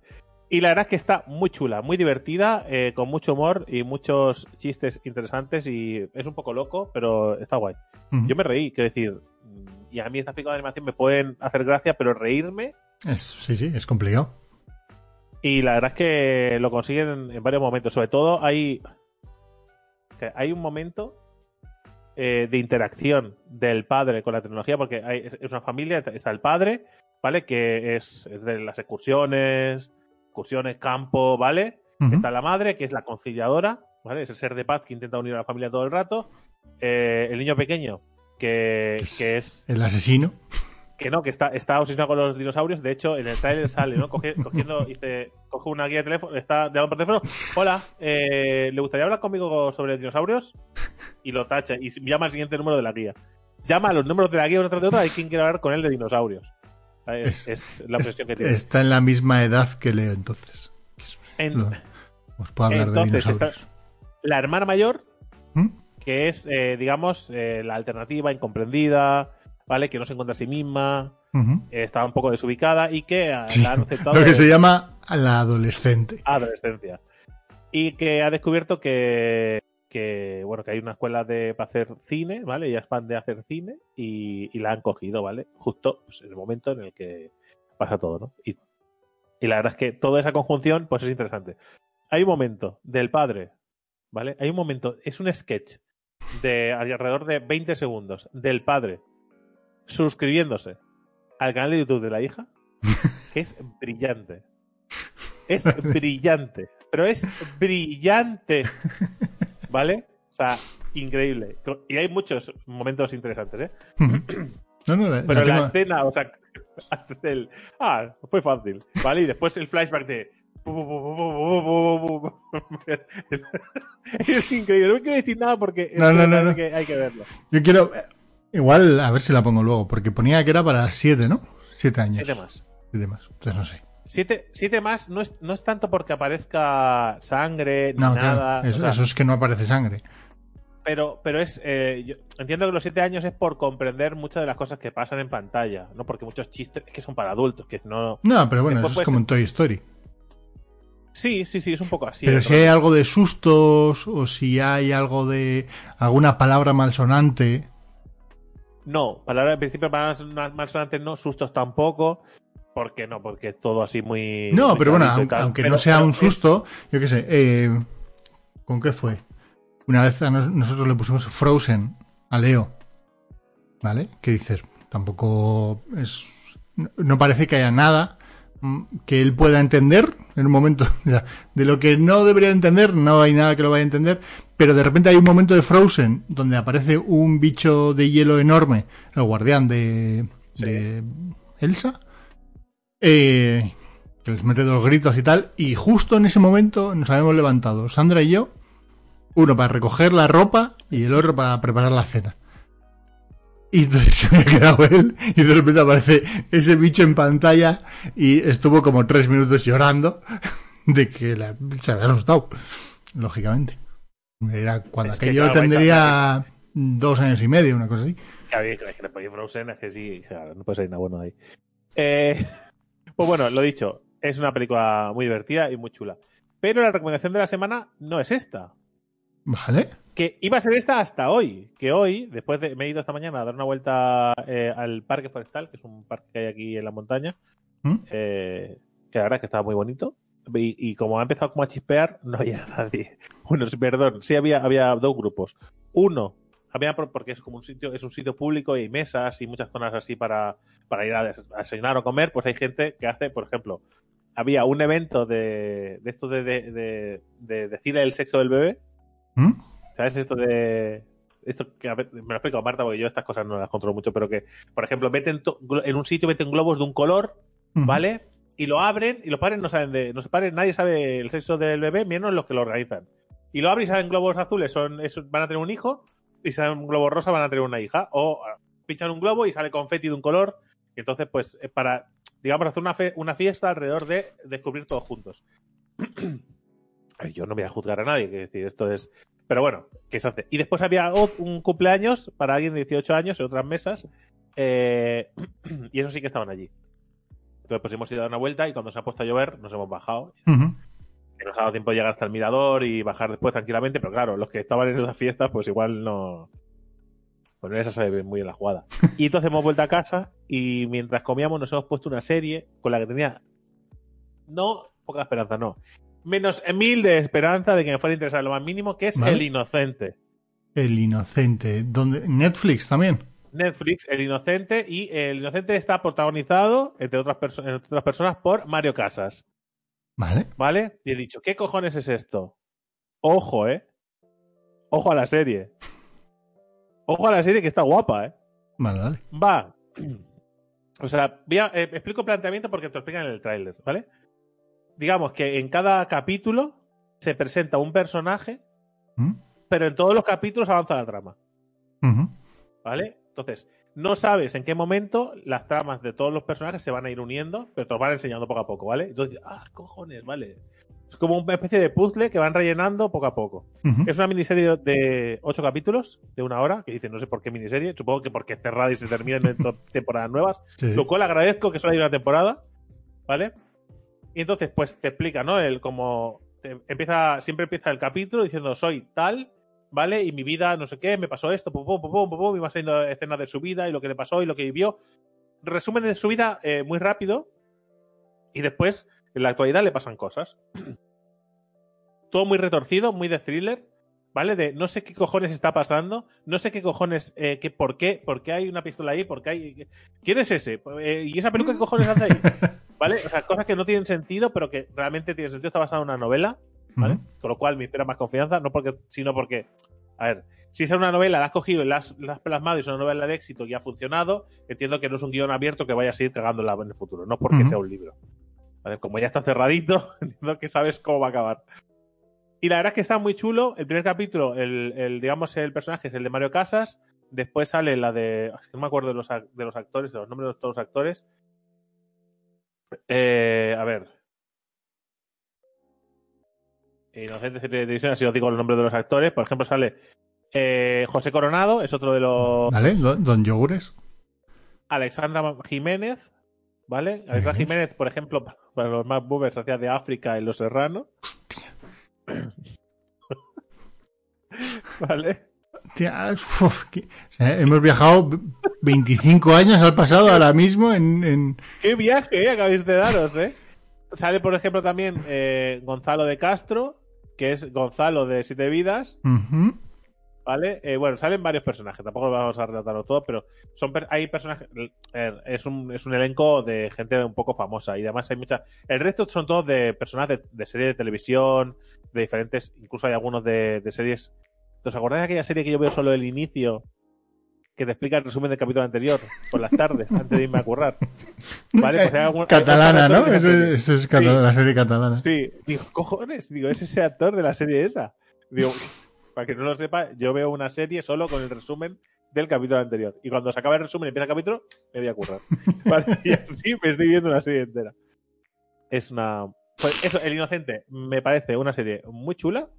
Y la verdad es que está muy chula, muy divertida, eh, con mucho humor y muchos chistes interesantes y es un poco loco, pero está guay. Yo me reí, quiero decir, y a mí estas películas de animación me pueden hacer gracia, pero reírme... Es, sí, sí, es complicado. Y la verdad es que lo consiguen en, varios momentos. Sobre todo hay, hay un momento eh, de interacción del padre con la tecnología, porque hay, es una familia, está el padre, ¿vale? Que es de las excursiones, excursiones, campo, ¿vale? Está la madre, que es la conciliadora, ¿vale? Es el ser de paz que intenta unir a la familia todo el rato. Eh, el niño pequeño, que, es, El asesino. Que no, que está, está obsesionado con los dinosaurios. De hecho, en el trailer sale, ¿no? cogiendo, dice, coge una guía de teléfono, está llamando por teléfono. Hola, eh, ¿le gustaría hablar conmigo sobre dinosaurios? Y lo tacha y llama al siguiente número de la guía. Llama a los números de la guía uno tras de otro. Hay quien quiere hablar con él de dinosaurios. Es, la presión que tiene. Está en la misma edad que Leo, entonces. os puedo hablar de dinosaurios. la hermana mayor, ¿Mm? que es, eh, digamos, eh, la alternativa incomprendida, ¿vale? Que no se encuentra a sí misma, eh, está un poco desubicada y que la han aceptado. Lo que se llama la adolescente. Adolescencia. Y que ha descubierto que que bueno que hay una escuela de para hacer cine, ¿vale? Ella es fan de hacer cine y, la han cogido, ¿vale? Justo pues, en el momento en el que pasa todo, ¿no? Y, la verdad es que toda esa conjunción pues es interesante. Hay un momento del padre, ¿vale? Hay un momento, es un sketch de alrededor de 20 segundos del padre suscribiéndose al canal de YouTube de la hija, que es brillante. Es brillante, pero es brillante. ¿Vale? O sea, increíble. Y hay muchos momentos interesantes, ¿eh? No, no, Pero la, escena, o sea, antes del. Ah, fue fácil. ¿Vale? Y después el flashback de. es increíble. No quiero decir nada porque no, no, no, hay que verlo. Yo quiero. Igual, a ver si la pongo luego, porque ponía que era para siete, ¿no? Siete años. Siete más. Siete más. Entonces no sé. Siete, siete más no es, no es tanto porque aparezca sangre ni nada. Eso, es que no aparece sangre. Pero, pero es. Eh, entiendo que los siete años es por comprender muchas de las cosas que pasan en pantalla, ¿no? Porque muchos chistes que son para adultos, que no. No, pero bueno, eso es como en Toy Story. Sí, sí, sí, es un poco así. Pero si hay algo de sustos o si hay algo de alguna palabra malsonante. No, palabra en principio palabras malsonantes no, sustos tampoco. ¿Por qué no? Porque es todo así muy. No, pero bueno, aunque, no sea un susto, yo qué sé. Eh, ¿Con qué fue? Una vez nosotros le pusimos Frozen a Leo. ¿Vale? ¿Qué dices? Tampoco es. No parece que haya nada mm, que él pueda entender en un momento. De lo que no debería entender, no hay nada que lo vaya a entender. Pero de repente hay un momento de Frozen donde aparece un bicho de hielo enorme, el guardián de, de Elsa eh, que les mete dos gritos y tal, y justo en ese momento nos habíamos levantado, Sandra y yo, uno para recoger la ropa y el otro para preparar la cena. Y entonces se me ha quedado él y de repente aparece ese bicho en pantalla y estuvo como tres minutos llorando de que se había asustado, lógicamente. Era cuando aquello tendría dos años y medio, una cosa así. que le Frozen, es que sí, no puede ser nada bueno ahí. Eh, pues bueno, lo dicho, es una película muy divertida y muy chula. Pero la recomendación de la semana no es esta. Vale. Que iba a ser esta hasta hoy. Que hoy, después de. Me he ido esta mañana a dar una vuelta eh, al Parque Forestal, que es un parque que hay aquí en la montaña. ¿Mm? Eh, que la verdad es que estaba muy bonito. Y, como ha empezado como a chispear, no había nadie. Bueno, perdón, sí había, había dos grupos. Uno porque es como un sitio, es un sitio público y hay mesas y muchas zonas así para, para ir a, desayunar o comer, pues hay gente que hace, por ejemplo, había un evento de, de esto de, de, decir el sexo del bebé. ¿Mm? ¿Sabes? Esto de. Esto que me lo explico Marta, porque yo estas cosas no las controlo mucho, pero que, por ejemplo, meten en un sitio meten globos de un color, ¿vale? Y lo abren y los padres no saben de. No se nadie sabe el sexo del bebé, menos los que lo organizan. Y lo abres y salen globos azules, son, van a tener un hijo, y salen un globo rosa, van a tener una hija. O ah, pinchan un globo y sale confeti de un color. Y entonces, pues, para, digamos, hacer una, una fiesta alrededor de descubrir todos juntos. Yo no voy a juzgar a nadie, que decir, esto es. Pero bueno, ¿qué se hace? Y después había un cumpleaños para alguien de 18 años en otras mesas. Eh, y eso sí que estaban allí. Entonces, pues hemos ido a dar una vuelta y cuando se ha puesto a llover, nos hemos bajado. Nos ha dado tiempo de llegar hasta el mirador y bajar después tranquilamente, pero claro, los que estaban en esas fiestas, pues igual no. Pues no esa sabe muy bien la jugada. Y entonces hemos vuelto a casa y mientras comíamos nos hemos puesto una serie con la que tenía. No, poca esperanza, no. Menos mil de esperanza de que me fuera a interesar lo más mínimo, que es El Inocente. El Inocente. ¿Dónde? ¿Netflix también? Netflix, El Inocente, y El Inocente está protagonizado, entre otras, entre otras personas, por Mario Casas. Vale. ¿Vale? Y he dicho, ¿qué cojones es esto? Ojo, ¿eh? Ojo a la serie. Ojo a la serie que está guapa, ¿eh? Vale, vale. Va. O sea, eh, explico el planteamiento porque te lo explican en el tráiler, ¿vale? Digamos que en cada capítulo se presenta un personaje, ¿Mm? pero en todos los capítulos avanza la trama. ¿Vale? Entonces, no sabes en qué momento las tramas de todos los personajes se van a ir uniendo, pero te los van enseñando poco a poco, ¿vale? Entonces, ah, cojones, vale. Es como una especie de puzzle que van rellenando poco a poco. Es una miniserie de ocho capítulos, de una hora, que dicen, no sé por qué miniserie, supongo que porque cerrada y se termina en temporadas nuevas, lo cual agradezco que solo haya una temporada, ¿vale? Y entonces, pues te explica, ¿no? El como empieza, siempre empieza el capítulo diciendo soy tal, ¿vale? Y mi vida, no sé qué, me pasó esto, pum, pum, pum, pum, pum, saliendo escenas de su vida y lo que le pasó y lo que vivió. Resumen de su vida eh, muy rápido y después, en la actualidad, le pasan cosas. Todo muy retorcido, muy de thriller, ¿vale? De no sé qué cojones está pasando, no sé qué cojones, eh, que, por qué, por qué hay una pistola ahí, por qué hay... ¿Quién es ese? Eh, ¿Y esa peluca qué cojones hace ahí? ¿Vale? O sea, cosas que no tienen sentido, pero que realmente tienen sentido. Está basada en una novela, ¿vale? Con lo cual me espera más confianza, no porque, sino porque, a ver, si es una novela, la has cogido y la has, plasmado y es una novela de éxito y ha funcionado, entiendo que no es un guion abierto que vaya a seguir cagándola en el futuro, no porque sea un libro. ¿Vale? Como ya está cerradito, entiendo que sabes cómo va a acabar. Y la verdad es que está muy chulo. El primer capítulo, el, digamos, el personaje es el de Mario Casas. Después sale la de. no me acuerdo de los, de los actores, de los nombres de todos los actores. Eh, a ver. Inocentes de televisión, así os digo los nombres de los actores. Por ejemplo, sale eh, José Coronado, es otro de los. Vale, Don Yogures. Alexandra Jiménez, ¿vale? Alexandra Jiménez, por ejemplo, para los más boomers, hacía de África en Los Serranos. ¿Vale? hemos viajado 25 años al pasado ahora mismo en... ¿Qué viaje eh, acabáis de daros, eh? Sale, por ejemplo, también eh, Gonzalo de Castro, que es Gonzalo de Siete Vidas. ¿Vale? Eh, bueno, salen varios personajes, tampoco vamos a relatarlo todo, pero son hay personajes. Es un, es un elenco de gente un poco famosa y además hay muchas. El resto son todos de personajes de, series de televisión, de diferentes. Incluso hay algunos de, series. ¿Os acordáis de aquella serie que yo veo solo el inicio? Que te explica el resumen del capítulo anterior, por las tardes, antes de irme a currar. ¿Vale? Pues catalana, ¿no? Eso es, la serie catalana. Sí, digo, cojones, digo, es ese actor de la serie esa. Digo, para que no lo sepa, yo veo una serie solo con el resumen del capítulo anterior. Y cuando se acaba el resumen y empieza el capítulo, me voy a currar. Y así me estoy viendo una serie entera. Es una. Pues eso, El Inocente me parece una serie muy chula.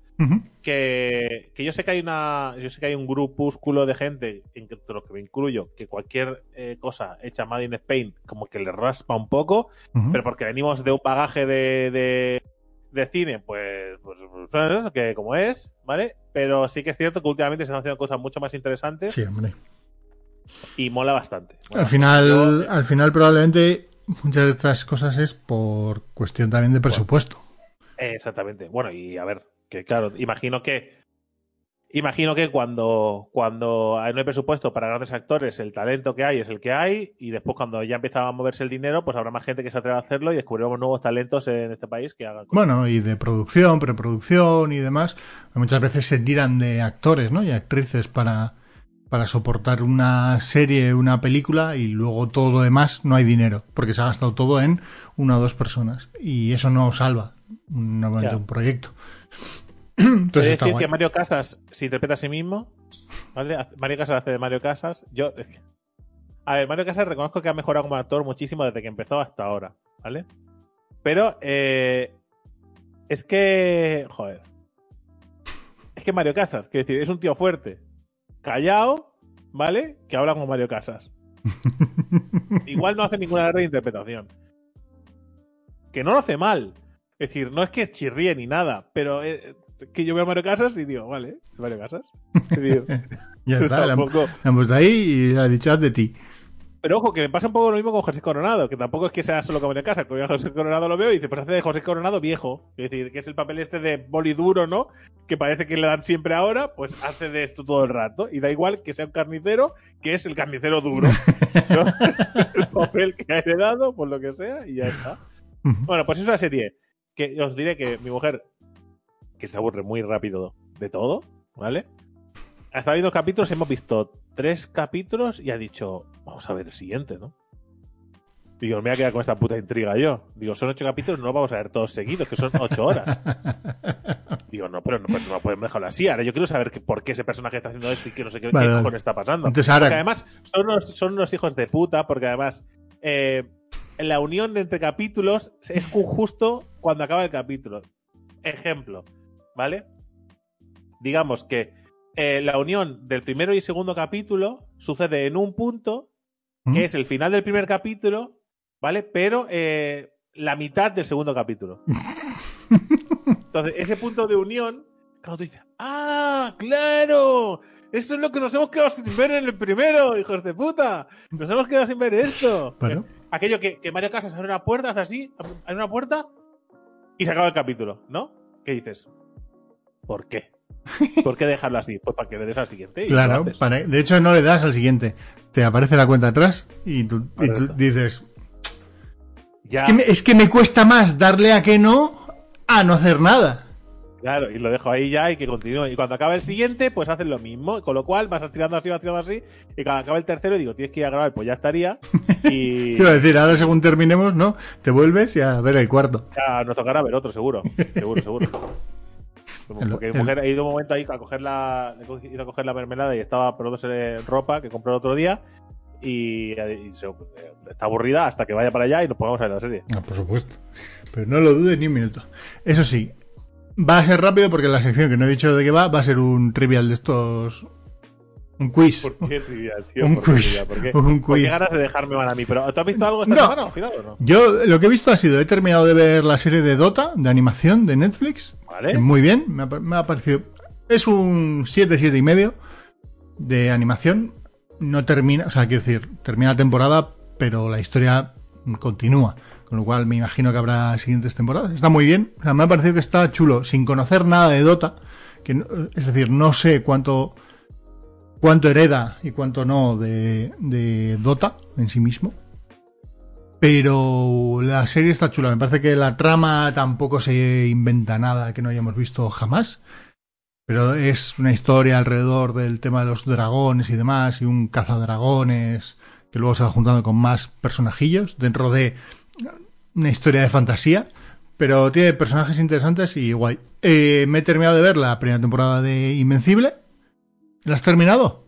Que, yo sé que hay una. Yo sé que hay un grupúsculo de gente, entre los que me incluyo, que cualquier eh, cosa hecha Made in Spain como que le raspa un poco, pero porque venimos de un bagaje de de cine, pues, pues, pues que como es, ¿vale? Pero sí que es cierto que últimamente se están haciendo cosas mucho más interesantes. Sí, hombre. Y mola bastante. al final, al final probablemente muchas de estas cosas es por cuestión también de presupuesto. exactamente. Bueno, y a ver, que claro, imagino que Imagino que cuando, cuando no hay presupuesto para grandes actores, el talento que hay es el que hay, y después cuando ya empieza a moverse el dinero, pues habrá más gente que se atreva a hacerlo y descubriremos nuevos talentos en este país que hagan cosas. Bueno, y de producción, preproducción y demás, muchas veces se tiran de actores ¿no? y actrices para, para soportar una serie, una película, y luego todo lo demás no hay dinero, porque se ha gastado todo en una o dos personas, y eso no salva normalmente un proyecto. Entonces Es está decir, guay. que Mario Casas se interpreta a sí mismo. ¿Vale? Mario Casas hace de Mario Casas. Yo. A ver, Mario Casas reconozco que ha mejorado como actor muchísimo desde que empezó hasta ahora. ¿Vale? Pero. eh, es que. Joder. Es que Mario Casas, quiero decir, es un tío fuerte. Callado, ¿vale? Que habla como Mario Casas. Igual no hace ninguna reinterpretación. Que no lo hace mal. Es decir, no es que chirríe ni nada, pero eh, que yo veo a Mario Casas y digo, vale, Mario Casas. Decir, Ya está, la, tampoco- la puesto ahí y le ha dicho haz de ti. Pero ojo, que me pasa un poco lo mismo con José Coronado, que tampoco es que sea solo como Mario Casas, que a José Coronado lo veo y dice, pues hace de José Coronado viejo. Es decir, que es el papel este de boli duro, ¿no? Que parece que le dan siempre ahora, pues hace de esto todo el rato. Y da igual que sea un carnicero, que es el carnicero duro. ¿no? es el papel que ha heredado, por lo que sea, y ya está. Bueno, pues es una serie que os diré que mi mujer, que se aburre muy rápido de todo, ¿vale? Hasta habido dos capítulos, hemos visto tres capítulos y ha dicho, vamos a ver el siguiente, ¿no? Digo, me voy a quedar con esta puta intriga yo. Digo, son ocho capítulos, no vamos a ver todos seguidos, que son ocho horas. Digo, no, pero no, pues no podemos dejarlo así. Ahora yo quiero saber que, por qué ese personaje está haciendo esto y que no sé qué, Vale, qué vale. cojones está pasando. Entonces ahora- Porque además son unos, son unos hijos de puta, porque además eh, la unión de entre capítulos es ju- justo cuando acaba el capítulo. Ejemplo, ¿vale? Digamos que eh, la unión del primero y segundo capítulo sucede en un punto ¿Mm? que es el final del primer capítulo, ¿vale? Pero eh, la mitad del segundo capítulo. Entonces, ese punto de unión, cuando tú dices, ¡ah, claro! Esto es lo que nos hemos quedado sin ver en el primero, hijos de puta. Nos hemos quedado sin ver esto. Bueno. Aquello que, que Mario Casas abre una puerta, hace así, abre una puerta y se acaba el capítulo, ¿no? ¿Qué dices? ¿Por qué? ¿Por qué dejarlo así? Pues para que le des al siguiente. Claro, para- de hecho no le das al siguiente. Te aparece la cuenta atrás y tú, y tú Correcto. dices, Ya, es que, me, es que me cuesta más darle a que no a no hacer nada. Claro, y lo dejo ahí ya y que continúe. Y cuando acabe el siguiente, pues hacen lo mismo. Con lo cual vas tirando así, vas tirando así. Y cuando acabe el tercero, digo, tienes que ir a grabar, pues ya estaría. Y a decir, ahora según terminemos, ¿no? Te vuelves y a ver el cuarto. ya nos tocará ver otro, seguro. Seguro, seguro. Porque El- mi mujer ha ido un momento ahí a coger la, he ido a coger la mermelada y estaba probándose ropa que compró el otro día. Y, y se- está aburrida hasta que vaya para allá y nos pongamos a ver la serie. Ah, por supuesto. Pero no lo dudes ni un minuto. Eso sí, va a ser rápido porque la sección que no he dicho de qué va va a ser un trivial de estos. Un quiz. ¿Por qué trivial, tío? Un ¿Por quiz. ¿Por qué, Un qué quiz. ganas de dejarme mal a mí? ¿Pero tú has visto algo esta No. semana al final o no? Yo lo que he visto ha sido, he terminado de ver la serie de Dota, de animación de Netflix. Que Muy bien, me ha, pa- me ha parecido. Es un 7, 7 y medio de animación. No termina, o sea, quiero decir, termina la temporada, pero la historia continúa. Con lo cual me imagino que habrá siguientes temporadas. Está muy bien. O sea, me ha parecido que está chulo, sin conocer nada de Dota. Que, no- es decir, no sé cuánto cuánto hereda y cuánto no de, de Dota en sí mismo. Pero la serie está chula. Me parece que la trama tampoco se inventa nada que no hayamos visto jamás. Pero es una historia alrededor del tema de los dragones y demás, y un cazadragones que luego se va juntando con más personajillos dentro de una historia de fantasía. Pero tiene personajes interesantes y guay. Eh, me he terminado de ver la primera temporada de Invencible. ¿La has terminado?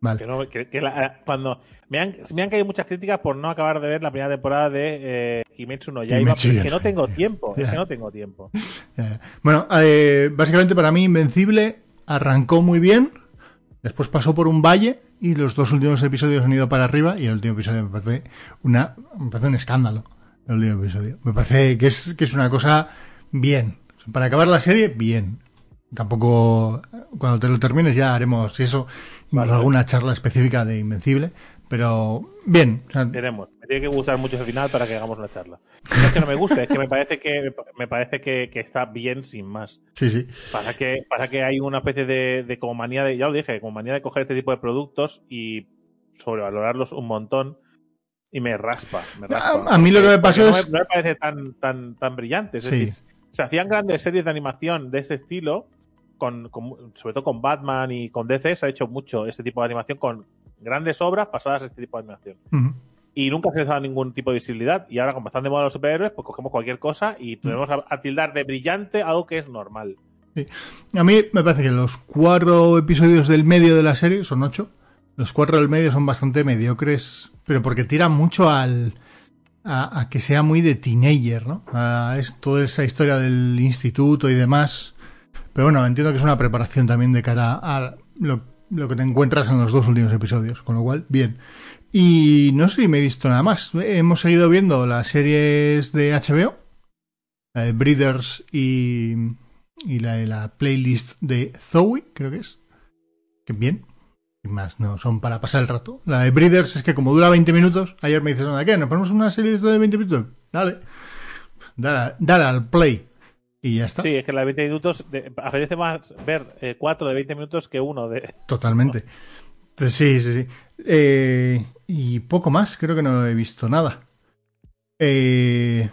Vale. Que no- que- que la- cuando me han, me han caído muchas críticas por no acabar de ver la primera temporada de eh, Kimetsu no Yaiba, Kimetsu es que no tengo tiempo, es que no tengo tiempo. Eh, Bueno, eh, básicamente para mí Invencible arrancó muy bien, después pasó por un valle y los dos últimos episodios han ido para arriba y el último episodio me parece una me parece un escándalo. El último episodio. Me parece que es que es una cosa bien. Para acabar la serie, bien. Tampoco cuando te lo termines ya haremos eso, Vale. alguna charla específica de Invencible, pero bien. O sea, Veremos. Me tiene que gustar mucho ese final para que hagamos una charla. No es que no me guste, es que me parece que me parece que, que está bien sin más. sí, sí. Pasa que, pasa que hay una especie de, de como manía de, ya lo dije, como manía de coger este tipo de productos y sobrevalorarlos un montón y me raspa. Me raspa. A- a mí lo que me pasó no es- No me parece tan, tan, tan brillante. Es Sí. decir, se hacían grandes series de animación de este estilo, con, con- sobre todo con Batman y con DC, se ha hecho mucho este tipo de animación con grandes obras pasadas a este tipo de animación. Y nunca se les ha dado ningún tipo de visibilidad. Y ahora, como están de moda los superhéroes, pues cogemos cualquier cosa y tenemos a, a tildar de brillante algo que es normal. A mí me parece que los cuatro episodios del medio de la serie, son ocho, los cuatro del medio son bastante mediocres, pero porque tiran mucho al... A, que sea muy de teenager, ¿no? A es, toda esa historia del instituto y demás. Pero bueno, entiendo que es una preparación también de cara a lo, que te encuentras en los dos últimos episodios, con lo cual, bien. Y no sé si me he visto nada más. Hemos seguido viendo las series de HBO, la Breeders y, y la de la playlist de Zoe, creo que es. Que bien. Y más, no, son para pasar el rato. La de Breeders es que como dura 20 minutos, ayer me dices, ¿qué? ¿Nos ponemos una serie de 20 minutos? Dale. Dale, al play. Y ya está. Sí, es que la de 20 minutos, de, apetece más ver 4 eh, de 20 minutos que uno de... Totalmente. Entonces, sí, sí, sí. Eh, y poco más, creo que no he visto nada. Eh...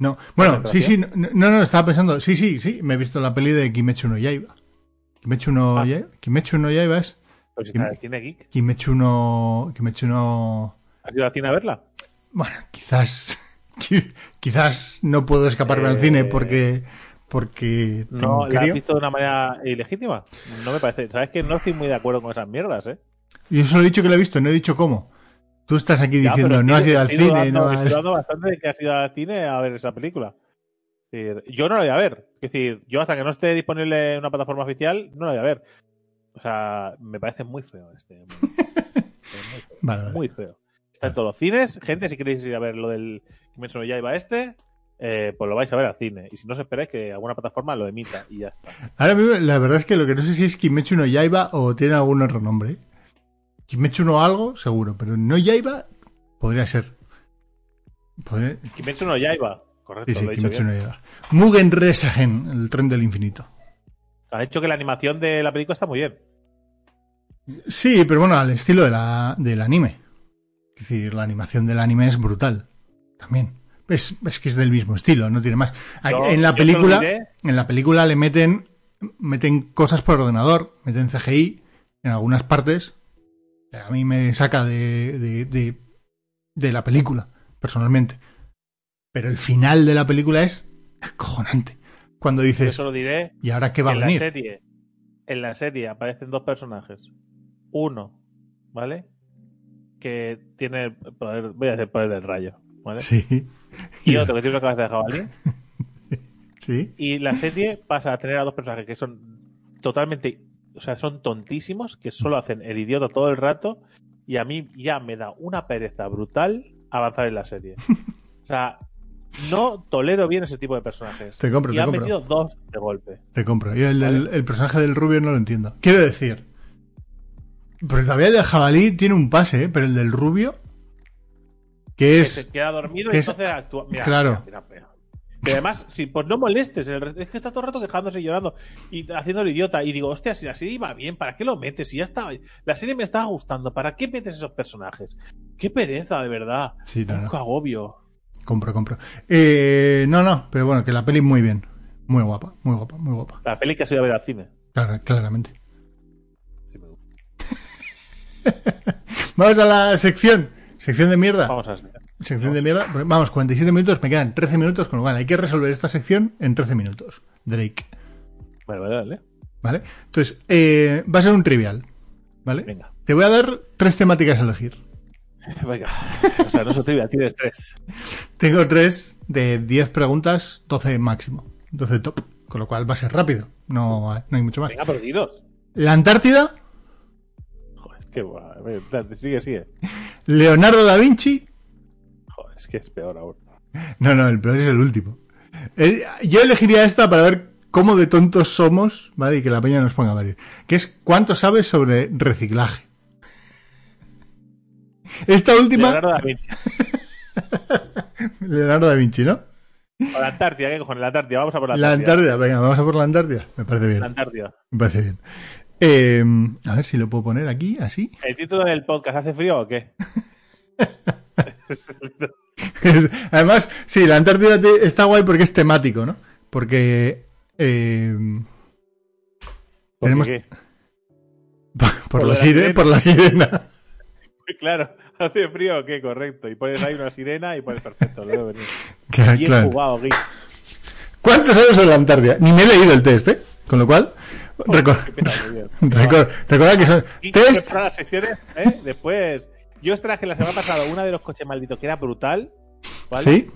No, bueno, sí, sí, no, no, estaba pensando, sí, sí, sí, me he visto la peli de Kimetsu no Yaiba. Kimetsu no, ah. Yaiba, Kimetsu no Yaiba es... Pues está cine geek. Kimetsu no... Kimetsu no... ¿Has ido al cine a verla? Bueno, quizás... quizás no puedo escaparme al cine porque porque no la has visto de una manera ilegítima no me parece sabes que no estoy muy de acuerdo con esas mierdas eh yo solo he dicho que lo he visto no he dicho cómo. Tú estás aquí diciendo no has ido al cine no estoy hablando bastante de que has ido al cine a ver esa película. Yo no la voy a ver. Es decir yo hasta que no esté disponible en una plataforma oficial no la voy a ver. O sea me parece muy feo este muy feo, muy feo. está en todos los cines. Gente si queréis ir a ver lo del Kimetsu no Yaiba este eh, pues lo vais a ver al cine. Y si no os esperáis que alguna plataforma lo emita y ya está. Ahora mismo, la verdad es que lo que no sé si es Kimetsu no Yaiba o tiene algún otro nombre. Kimetsu no algo, seguro, pero no Yaiba podría ser. Kimetsu no Yaiba, correcto. Sí, sí, Kimetsu no Yaiba. Mugen Resagen, el tren del infinito. Ha hecho que la animación de la película está muy bien. Sí, pero bueno, al estilo de la, del anime. Es decir, la animación del anime es brutal. También. Es, que es del mismo estilo, no tiene más. en la película, en la película le meten, meten cosas por ordenador, meten CGI en algunas partes. A mí me saca de, de, la película, personalmente. Pero el final de la película es acojonante. Cuando dices. Eso lo diré. ¿Y ahora qué va a venir? La serie, en la serie aparecen dos personajes. Uno, ¿vale? Que tiene poder, voy a decir poder del rayo. ¿Vale? Sí. Y otro que tiene una cabeza de jabalí. Sí. Y la serie pasa a tener a dos personajes que son totalmente, o sea, son tontísimos, que solo hacen el idiota todo el rato. Y a mí ya me da una pereza brutal avanzar en la serie. O sea, no tolero bien ese tipo de personajes. Te compro, y te han metido dos de golpe. Te compro. Yo el, personaje del rubio no lo entiendo. Quiero decir, porque todavía el jabalí tiene un pase, ¿eh? pero el del rubio que es, se queda dormido y entonces actúa. claro. que además, si pues no molestes, es que está todo el rato quejándose y llorando y haciendo el idiota. Y digo, hostia, si la serie iba bien, ¿para qué lo metes? Si ya está. La serie me está gustando, ¿para qué metes esos personajes? Qué pereza, de verdad. Sí, no, no. agobio. Compro, compro. Eh, no, no, pero bueno, que la peli muy bien. Muy guapa, muy guapa, muy guapa. La peli que has ido a ver al cine. Claro, claramente. Vamos a la sección. Sección de mierda. Vamos a Sección de mierda. Vamos, 47 minutos, me quedan 13 minutos, con lo cual hay que resolver esta sección en 13 minutos. Drake. Vale, vale, vale. ¿Vale? Entonces, eh, va a ser un trivial. ¿Vale? Venga. Te voy a dar tres temáticas a elegir. Venga. O sea, no es trivial, tienes tres. Tengo tres de 10 preguntas, 12 máximo. 12 top. Con lo cual va a ser rápido. No, no hay mucho más. Venga, perdidos. La Antártida Sigue, sigue. Leonardo da Vinci. Joder, es que es peor aún. No, no, el peor es el último. Eh, yo elegiría esta para ver cómo de tontos somos, ¿vale? Y que la peña nos ponga a ver. Que es cuánto sabes sobre reciclaje. Esta última. Leonardo da Vinci. Leonardo da Vinci, ¿no? O la Antártida, ¿qué cojones? La Antártida, vamos a por la Antártida. La Antártida, venga, vamos a por la Antártida. Me parece bien. La Antártida. Me parece bien. Eh, a ver si lo puedo poner aquí, así. ¿El título del podcast hace frío o qué? Además, sí, la Antártida está guay porque es temático, ¿no? Porque. Eh, tenemos. Qué? Por, la, sirena, por la sirena. Claro, hace frío o qué, correcto. Y pones ahí una sirena y pones perfecto. Lo Bien jugado, ¿Cuántos años en la Antártida? Ni me he leído el test, ¿eh? Con lo cual, recuerda que son test. Las secciones, ¿eh? Después, yo os traje la semana pasada una de los coches malditos que era brutal. ¿vale? Sí.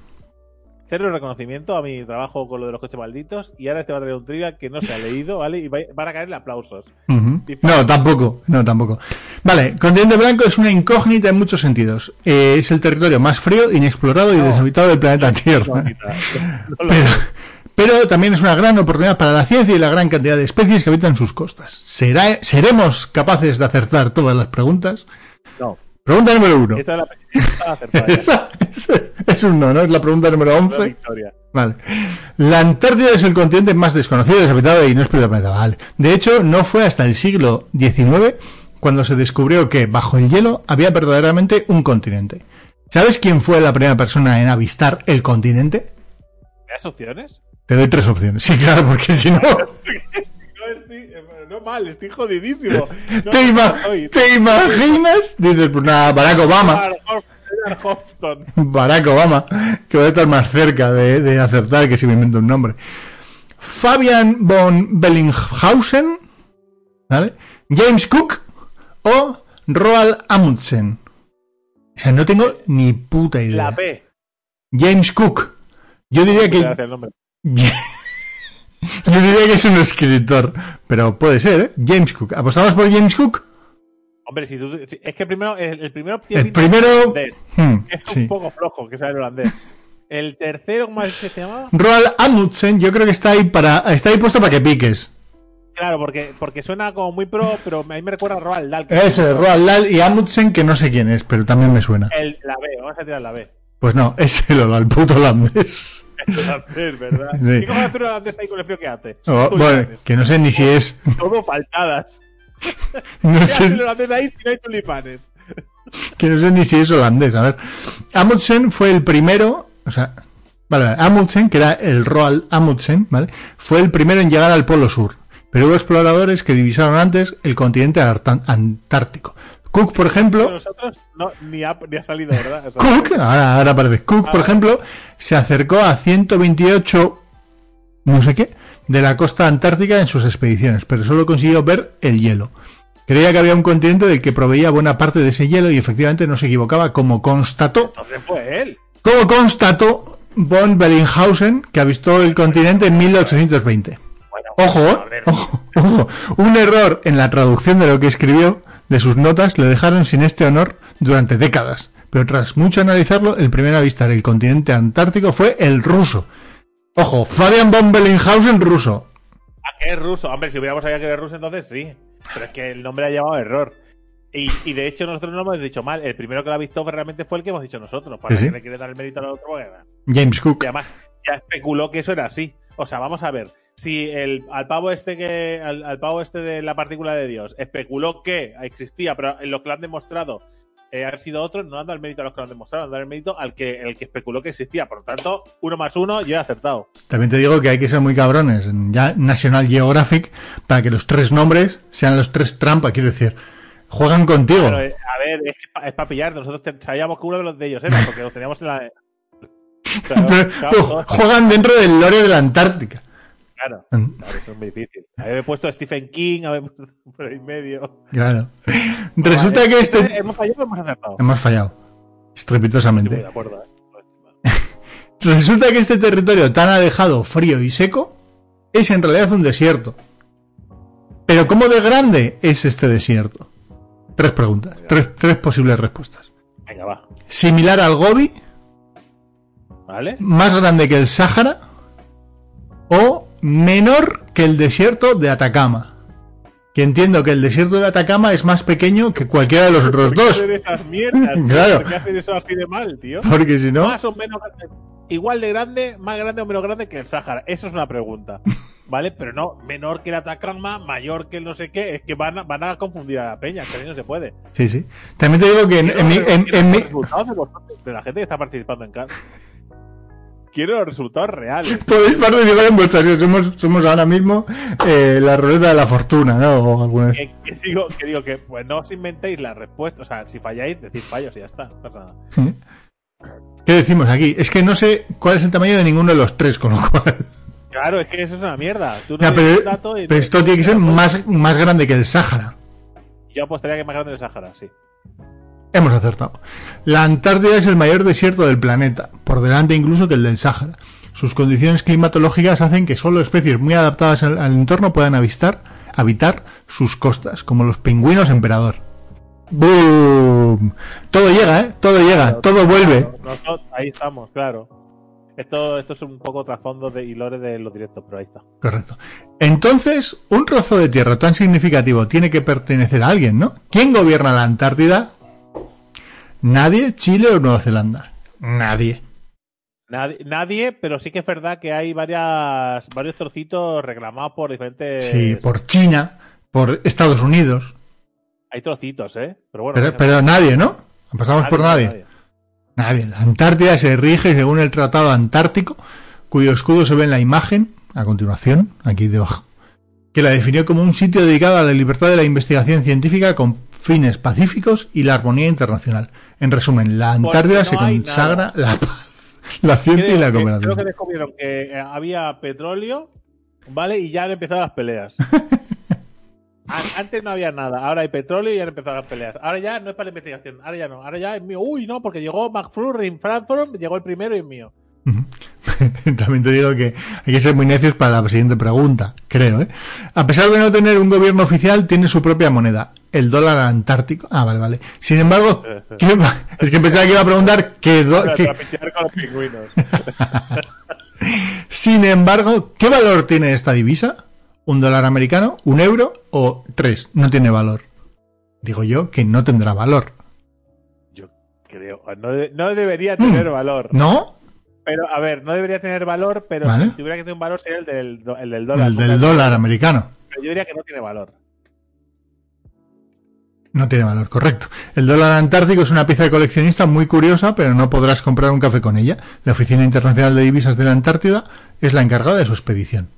Cero reconocimiento a mi trabajo con lo de los coches malditos. Y ahora este va a traer un trivia que no se ha leído, ¿vale? Y van a caerle aplausos. No, tampoco. No, tampoco. Vale, Continente Blanco es una incógnita en muchos sentidos. Eh, es el territorio más frío, inexplorado y deshabitado del planeta Tierra. pero, también es una gran oportunidad para la ciencia y la gran cantidad de especies que habitan sus costas. ¿Será, ¿Seremos capaces de acertar todas las preguntas? No. Pregunta número uno. Esta es, la es un no, ¿no? Es la pregunta número 11. Vale. La Antártida es el continente más desconocido, deshabitado y no es planeta. Vale. De hecho, no fue hasta el siglo XIX cuando se descubrió que bajo el hielo había verdaderamente un continente. ¿Sabes quién fue la primera persona en avistar el continente? ¿Me das opciones? Te doy tres opciones. Sí, claro, porque si no. no mal, estoy jodidísimo. ¿Te, imaginas? Dices, pues nada, Barack Obama. Barack Obama, que va a estar más cerca de, acertar que si me invento un nombre. Fabian von Bellinghausen, ¿vale? James Cook o Roald Amundsen. O sea, no tengo ni puta idea. La P. James Cook. Yo diría que. Yo diría que es un escritor, pero puede ser, ¿eh? James Cook. ¿Apostamos por James Cook? Hombre, si tú, es que primero, el, primero el primero hmm, es un poco flojo, que sabe el holandés. El tercero, ¿cómo es que se llama? Roald Amundsen, yo creo que está ahí para está ahí puesto para que piques. Claro, porque, porque suena como muy pro, pero a mí me recuerda a Roald Dahl. Ese, Roald Dahl y Amundsen, que no sé quién es, pero también me suena. El, la B, vamos a tirar la B. Pues no, es el, el puto holandés. Holandés, ¿verdad? Sí. ¿Y cómo hace un holandés ahí con el frío que hace? Oh, bueno, que no sé ni si es. Todo faltadas. No sé. ahí si no hay tulipanes? Que no sé ni si es holandés. A ver. Amundsen fue el primero. O sea. Vale, Amundsen, que era el Roald Amundsen, ¿vale? Fue el primero en llegar al Polo Sur. Pero hubo exploradores que divisaron antes el continente antártico. Cook, por ejemplo. Nosotros no, ni, ha, ni ha salido, ¿verdad? Cook, ahora, ahora aparece. Cook, por ejemplo, se acercó a 128, no sé qué, de la costa antártica en sus expediciones, pero solo consiguió ver el hielo. Creía que había un continente del que proveía buena parte de ese hielo y efectivamente no se equivocaba, como constató. Entonces fue él. Como constató von Bellinghausen, que avistó el continente en 1820. ojo, ojo, ojo, un error en la traducción de lo que escribió de sus notas le dejaron sin este honor durante décadas. Pero tras mucho analizarlo, el primer a avistar el continente antártico fue el ruso. Ojo, Fabian von Bellinghausen ruso. ¿A qué es ruso? Hombre, si hubiéramos sabido que era ruso, entonces sí. Pero es que el nombre ha llevado error. Y, de hecho nosotros no lo hemos dicho mal. El primero que lo ha visto realmente fue el que hemos dicho nosotros. Para que le quiere dar el mérito al otro. James Cook. Y además ya especuló que eso era así. O sea, vamos a ver si el, al pavo este que al, pavo este de la partícula de Dios especuló que existía, pero en lo que lo han demostrado eh, ha sido otro, no han dado el mérito a los que lo han demostrado, han dado el mérito al que, el que especuló que existía. Por lo tanto, uno más uno, yo he acertado. También te digo que hay que ser muy cabrones ya National Geographic para que los tres nombres sean los tres trampas, quiero decir. Juegan contigo. Eh, a ver, es, es para pillar. Nosotros sabíamos que uno de los de ellos era, porque los teníamos en la. juegan dentro del lore de la Antártica. Claro, claro, eso es muy difícil. Había puesto a Stephen King, había puesto por ahí medio. Claro. Resulta que este. ¿Hemos fallado o hemos acertado? Hemos fallado. Estrepitosamente. de acuerdo, ¿eh? Resulta que este territorio tan alejado, frío y seco es en realidad un desierto. Pero ¿cómo de grande es este desierto? Tres preguntas, tres, tres posibles respuestas. Venga, va. Similar al Gobi. ¿Vale? Más grande que el Sáhara. O menor que el desierto de Atacama. Que entiendo que el desierto de Atacama es más pequeño que cualquiera de los otros dos. Esas mierdas, claro. ¿Por qué hacen eso así de mal, tío? Porque si no. Más o menos igual de grande, más grande o menos grande que el Sáhara. Eso es una pregunta. ¿Vale? Pero no, menor que el Atacama, mayor que el no sé qué. Es que van a, van a confundir a la peña, que no se puede. Sí, sí. También te digo que en, en. En, en mi... De la gente que está participando en casa quiero los resultados reales. Podéis participar en vuestras somos, somos ahora mismo eh, la ruleta de la fortuna, ¿no? O alguna que, que, digo, que digo que pues no os inventéis la respuesta. O sea, si falláis, decid fallos y ya está. No pasa nada. ¿Qué decimos aquí? Es que no sé cuál es el tamaño de ninguno de los tres, con lo cual. Claro, es que eso es una mierda. pero, esto tiene que ser más, más grande que el Sáhara. Yo apostaría que es más grande que el Sáhara, sí. Hemos acertado. La Antártida es el mayor desierto del planeta, por delante incluso que el del Sáhara. Sus condiciones climatológicas hacen que solo especies muy adaptadas al, entorno puedan avistar, habitar sus costas, como los pingüinos emperador. ¡Boom! Todo llega, ¿eh? Todo llega, todo vuelve. ahí estamos, claro. Esto, esto es un poco trasfondo de y de los directos, pero ahí está. Correcto. Entonces, un trozo de tierra tan significativo tiene que pertenecer a alguien, ¿no? ¿Quién gobierna la Antártida? Nadie, Chile o Nueva Zelanda. Nadie. Nadie, pero sí que es verdad que hay varias, varios trocitos reclamados por diferentes. Sí, por China, por Estados Unidos. Hay trocitos, ¿eh? Pero bueno. Pero, nadie, ¿no? Pasamos por nadie. nadie. La Antártida se rige según el Tratado Antártico, cuyo escudo se ve en la imagen, a continuación, aquí debajo, que la definió como un sitio dedicado a la libertad de la investigación científica con fines pacíficos y la armonía internacional. En resumen, la Antártida se consagra la paz la ciencia y la cooperación. Creo que descubrieron que eh, había petróleo, ¿vale? Y ya han empezado las peleas. Antes no había nada, ahora hay petróleo y ya han empezado las peleas. Ahora ya no es para la investigación, ahora ya no, ahora ya es mío. Uy, no, porque llegó McFlurry en Frankfurt, llegó el primero y es mío. También te digo que hay que ser muy necios para la siguiente pregunta, creo. ¿eh? A pesar de no tener un gobierno oficial, tiene su propia moneda, el dólar antártico. Ah, vale, vale. Sin embargo, es que pensaba que iba a preguntar qué... Sin embargo, ¿qué valor tiene esta divisa? ¿Un dólar americano? ¿Un euro? ¿O tres? No tiene valor. Digo yo que no tendrá valor. Yo creo. No, debería tener mm. valor. ¿No? Pero, a ver, no debería tener valor, pero si tuviera que tener un valor sería el del, el del dólar. El del dólar americano. Pero yo diría que no tiene valor. No tiene valor, correcto. El dólar antártico es una pieza de coleccionista muy curiosa, pero no podrás comprar un café con ella. La Oficina Internacional de Divisas de la Antártida es la encargada de su expedición.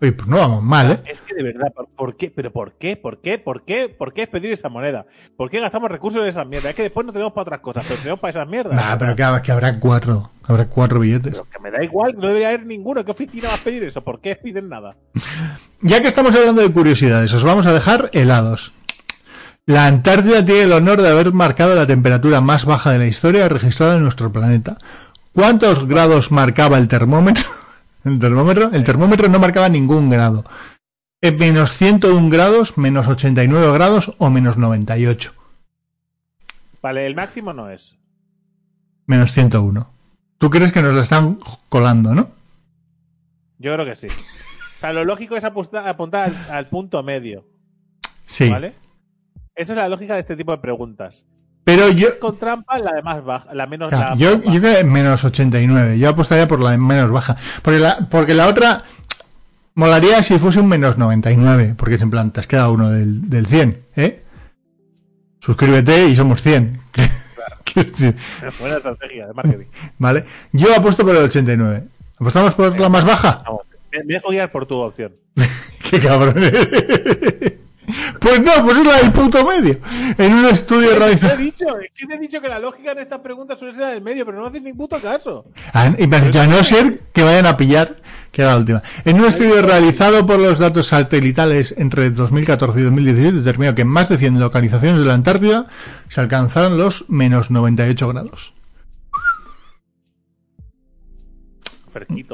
Oye, pues no vamos mal, ¿eh? Es que de verdad, ¿por qué? ¿Pero por qué? ¿Por qué? ¿Por qué? ¿Por qué es pedir esa moneda? ¿Por qué gastamos recursos en esa mierda? Es que después no tenemos para otras cosas, pero tenemos para esas mierdas. Nah, pero que, que habrá cuatro. Habrá cuatro billetes. Pero que me da igual, no debería haber ninguno. ¿Qué oficina va a pedir eso? ¿Por qué piden nada? ya que estamos hablando de curiosidades, os vamos a dejar helados. La Antártida tiene el honor de haber marcado la temperatura más baja de la historia registrada en nuestro planeta. ¿Cuántos grados marcaba el termómetro? ¿El termómetro? El termómetro no marcaba ningún grado. En menos 101 grados, menos 89 grados o menos 98. Vale, el máximo no es. Menos 101. Tú crees que nos lo están colando, ¿no? Yo creo que sí. O sea, lo lógico es apuntar, al, punto medio. Sí. ¿Vale? Esa es la lógica de este tipo de preguntas. Pero yo. Con trampa, la de más baja, la menos. yo, yo creo que menos 89. Yo apostaría por la menos baja. Porque la, porque la otra. Molaría si fuese un menos 99. Porque es en plan, te has quedado uno del, del 100, ¿eh? Suscríbete y somos 100. Buena estrategia de marketing. Vale. Yo apuesto por el 89. ¿Apostamos por la más baja? Vamos. Me dejo guiar por tu opción. Qué cabrón. Pues no, pues es la del punto medio. En un estudio realizado. Te he dicho, es que te he dicho que la lógica en estas preguntas suele ser la del medio, pero no haces ni puto caso. A, a no ser que vayan a pillar, que era la última. En un estudio realizado por los datos satelitales entre 2014 y 2017, determinó que en más de 100 localizaciones de la Antártida se alcanzaron los menos 98 grados.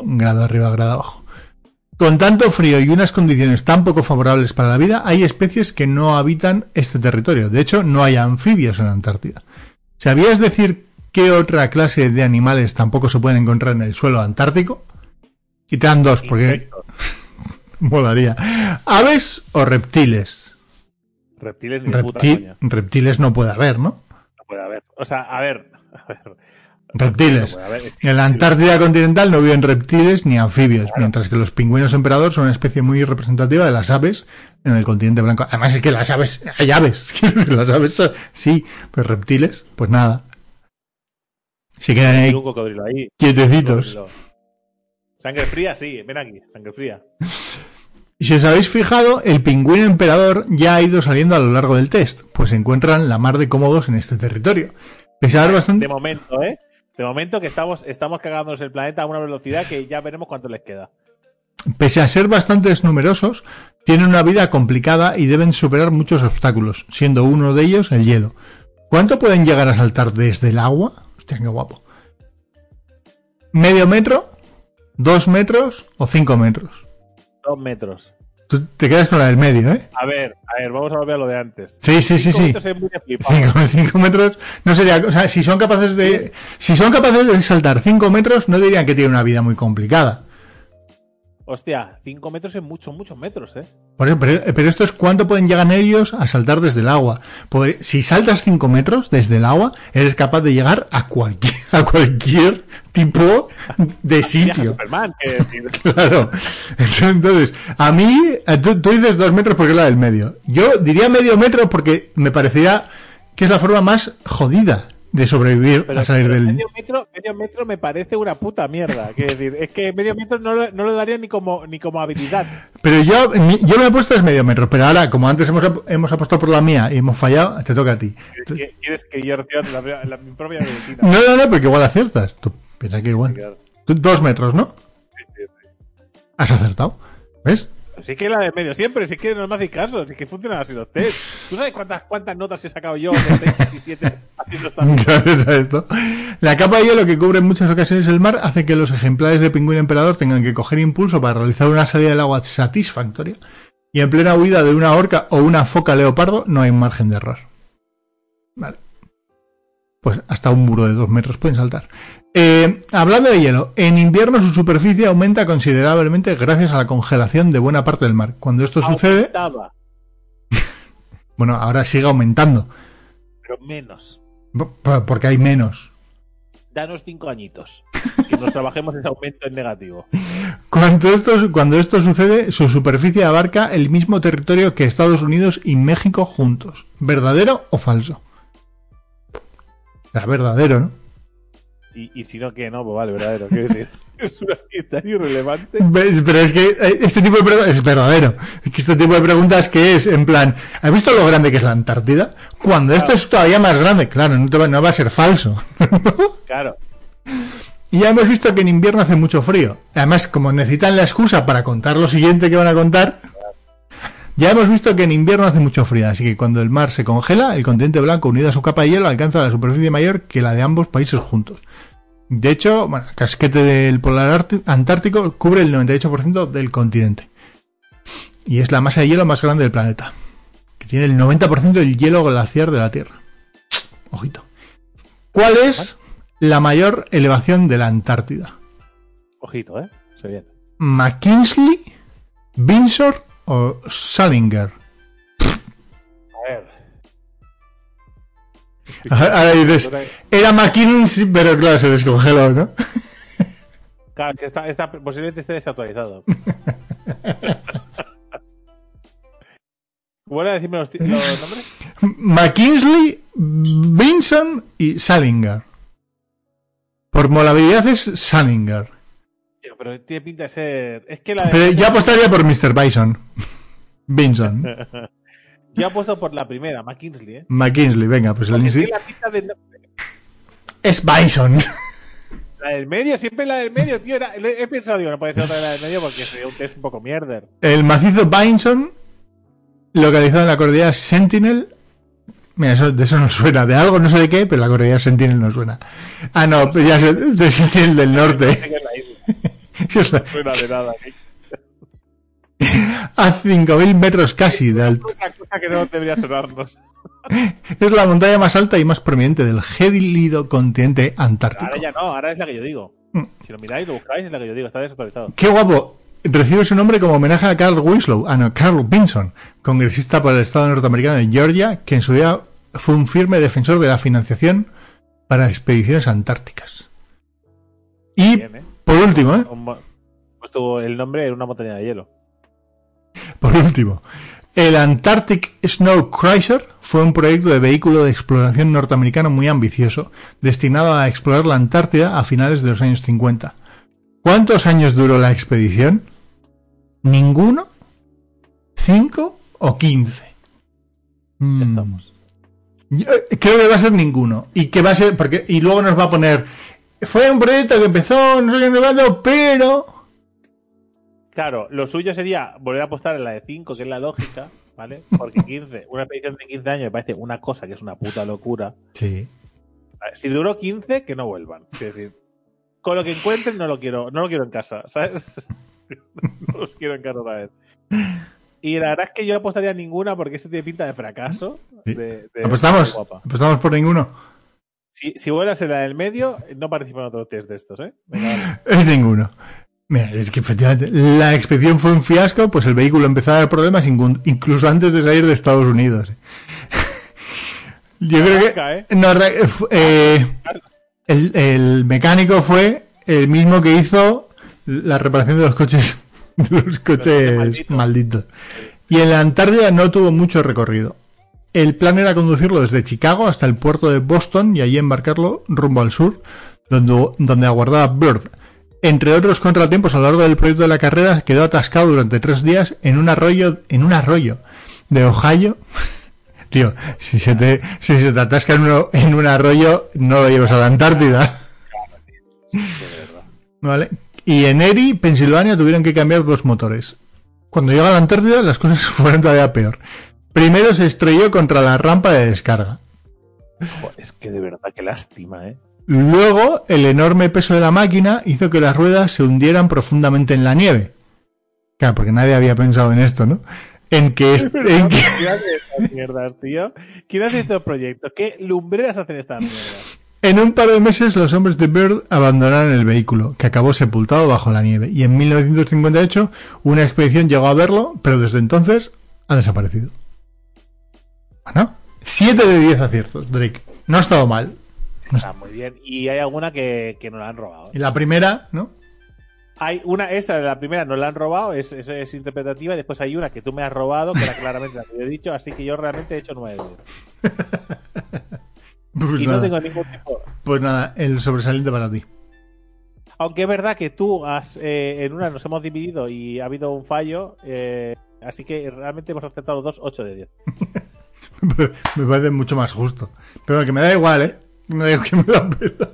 Un grado arriba, grado abajo. Con tanto frío y unas condiciones tan poco favorables para la vida, hay especies que no habitan este territorio. De hecho, no hay anfibios en la Antártida. ¿Sabías decir qué otra clase de animales tampoco se pueden encontrar en el suelo antártico? Y te dan dos, porque molaría. ¿Aves o reptiles? Reptiles ni Reptiles no puede haber, ¿no? No puede haber. O sea, a ver, a ver. Reptiles. En la Antártida continental no viven reptiles ni anfibios, mientras que los pingüinos emperador son una especie muy representativa de las aves en el continente blanco. Además es que las aves, hay aves, las aves sí, pues reptiles, pues nada. Se quedan ahí, quietecitos. Sangre fría, sí, ven aquí, sangre fría. Y si os habéis fijado, el pingüino emperador ya ha ido saliendo a lo largo del test, pues se encuentran la mar de cómodos en este territorio. bastante... De momento, ¿eh? De momento que estamos, estamos cagándonos el planeta a una velocidad que ya veremos cuánto les queda. Pese a ser bastante numerosos, tienen una vida complicada y deben superar muchos obstáculos, siendo uno de ellos el hielo. ¿Cuánto pueden llegar a saltar desde el agua? Hostia, qué guapo. ¿Medio metro? ¿Dos metros o cinco metros? Dos metros. Tú te quedas con la del medio, ¿eh? A ver, a ver, vamos a volver a lo de antes. Sí, sí, sí, sí. Cinco, metros no sería, o sea, si son capaces de, si son capaces de saltar cinco metros, no dirían que tienen una vida muy complicada. Hostia, 5 metros es muchos, muchos metros, ¿eh? pero, esto es cuánto pueden llegar ellos a saltar desde el agua. si saltas 5 metros desde el agua, eres capaz de llegar a cualquier, a cualquier tipo de sitio. claro. Entonces, a mí, tú, tú dices 2 metros porque es la del medio. Yo diría medio metro porque me parecería que es la forma más jodida de sobrevivir a salir del. Medio metro, medio metro me parece una puta mierda. decir, es que medio metro no lo, no lo daría ni como, ni como habilidad. Pero yo, yo me he puesto es medio metro, pero ahora, como antes hemos, hemos apostado por la mía y hemos fallado, te toca a ti. ¿Quieres que yo retire la, mi propia medicina? No, no, no, porque igual aciertas. Tú piensas que igual. Dos metros, ¿no? Sí, sí, sí. Has acertado. ¿Ves? Sí que la de medio siempre, sí que no me hace caso, sí que funcionan así los test. ¿Tú sabes cuántas, cuántas notas he sacado yo de 6 y 7 haciendo esta esto. La capa de hielo que cubre en muchas ocasiones el mar hace que los ejemplares de pingüino emperador tengan que coger impulso para realizar una salida del agua satisfactoria. Y en plena huida de una orca o una foca leopardo no hay margen de error. Vale. Pues hasta un muro de dos metros pueden saltar. Eh, hablando de hielo, en invierno su superficie aumenta considerablemente gracias a la congelación de buena parte del mar. Cuando esto sucede... bueno, ahora sigue aumentando. Pero menos. Porque hay menos. Danos cinco añitos. Que nos trabajemos ese aumento en negativo. Cuando esto, cuando esto sucede, su superficie abarca el mismo territorio que Estados Unidos y México juntos. ¿Verdadero o falso? Era verdadero, ¿no? Y, y si no, que no, pues vale, verdadero. Quiero decir, es una tan irrelevante. Pero es que eh, este tipo de preguntas es verdadero. Es que este tipo de preguntas que es, en plan, ¿has visto lo grande que es la Antártida? Cuando esto es todavía más grande, claro, no, no va a ser falso. claro. Y ya hemos visto que en invierno hace mucho frío. Además, como necesitan la excusa para contar lo siguiente que van a contar, ya hemos visto que en invierno hace mucho frío, así que cuando el mar se congela, el continente blanco unido a su capa de hielo alcanza la superficie mayor que la de ambos países juntos. De hecho, bueno, el casquete del polar antártico cubre el 98% del continente. Y es la masa de hielo más grande del planeta. Que tiene el 90% del hielo glaciar de la Tierra. Ojito. ¿Cuál es la mayor elevación de la Antártida? Ojito, ¿eh? Se viene. ¿McKinley, Windsor o Salinger? A ver. Ahora dices, era McKinsey, pero claro, se descongeló, ¿no? Claro, que está, posiblemente esté desactualizado. ¿Vuelve a decirme los, nombres? McKinley, Vinson y Salinger. Por molabilidad es Salinger. Pero tiene pinta de ser. Es que la Pero yo apostaría por Mr. Bison. Vinson. Yo apuesto por la primera, McKinsley, ¿eh? McKinsley, venga, pues el inicio. Es Bison. La del medio, siempre la del medio, tío. he pensado, digo, no puede ser otra de la del medio porque es un poco mierder. El macizo Bison, localizado en la cordillera Sentinel. Mira, eso, de eso no suena. De algo, no sé de qué, pero la cordillera Sentinel no suena. Ah, no, ya sé, de Sentinel del norte. No suena de nada. ¿eh? a 5.000 metros casi de altura. Es la montaña más alta y más prominente del gélido continente antártico. Ahora ya no, ahora es la que yo digo. Mm. Si lo miráis, lo buscáis, es la que yo digo, está desactualizado. ¡Qué guapo! Recibe su nombre como homenaje a Carl Winslow, ah no, Carl Vinson, congresista por el Estado norteamericano de Georgia, que en su día fue un firme defensor de la financiación para expediciones antárticas. Y, ¿eh? Por último, ¿eh? Puesto el nombre en una montaña de hielo. Por último, el Antarctic Snow Cruiser fue un proyecto de vehículo de exploración norteamericano muy ambicioso, destinado a explorar la Antártida a finales de los años 50. ¿Cuántos años duró la expedición? ¿Ninguno? ¿Cinco o quince? Mm. creo que va a ser ninguno. Y que va a ser, porque, y luego nos va a poner fue un proyecto que empezó, no sé qué, pero... Claro, lo suyo sería volver a apostar en la de 5, que es la lógica, ¿vale? Porque 15, una expedición de 15 años me parece una cosa que es una puta locura. Sí. Si duró 15, que no vuelvan. Es decir, con lo que encuentren no lo quiero, no lo quiero en casa, ¿sabes? no los quiero en casa otra vez. Y la verdad es que yo apostaría a ninguna porque este tiene pinta de fracaso. ¿Apostamos? ¿Apostamos por ninguno? Si, si vuelas en la del medio, no participa en otro test de estos, ¿eh? Es ninguno. Mira, es que efectivamente la expedición fue un fiasco, pues el vehículo empezó a dar problemas incluso antes de salir de Estados Unidos. Yo creo que ¿eh? eh, el, mecánico fue el mismo que hizo la reparación de los coches de los coches malditos. Y en la Antártida no tuvo mucho recorrido. El plan era conducirlo desde Chicago hasta el puerto de Boston y allí embarcarlo rumbo al sur, donde, donde aguardaba Bird. Entre otros contratiempos a lo largo del proyecto de la carrera, quedó atascado durante tres días en un arroyo, en un arroyo de Ohio. Tío, si se te, si se te atasca en, un arroyo, no lo llevas a la Antártida. Vale. Y en Erie, Pensilvania, tuvieron que cambiar dos motores. Cuando llega a la Antártida, las cosas fueron todavía peor. Primero se estrelló contra la rampa de descarga. es que de verdad, qué lástima, ¿eh? Luego, el enorme peso de la máquina hizo que las ruedas se hundieran profundamente en la nieve. Claro, porque nadie había pensado en esto, ¿no? En que... Es, en que... mierdas, tío? ¿Quién hace estos proyectos? ¿Qué lumbreras hacen estas mierdas? En un par de meses los hombres de Bird abandonaron el vehículo, que acabó sepultado bajo la nieve, y en 1958 una expedición llegó a verlo, pero desde entonces ha desaparecido. Bueno, 7 de 10 aciertos, Drake. No ha estado mal. Está muy bien. Y hay alguna que, que nos la han robado. Y la primera, ¿no? Hay una, esa de la primera no la han robado, es, es, interpretativa, y después hay una que tú me has robado, que era claramente la que yo he dicho, así que yo realmente he hecho nueve. pues y no tengo ningún tipo. Pues nada, el sobresaliente para ti. Aunque es verdad que tú has, eh, en una nos hemos dividido y ha habido un fallo, eh, así que realmente hemos aceptado los dos 8 de 10. me parece mucho más justo. Pero que me da igual, ¿eh? Da igual que me da pena.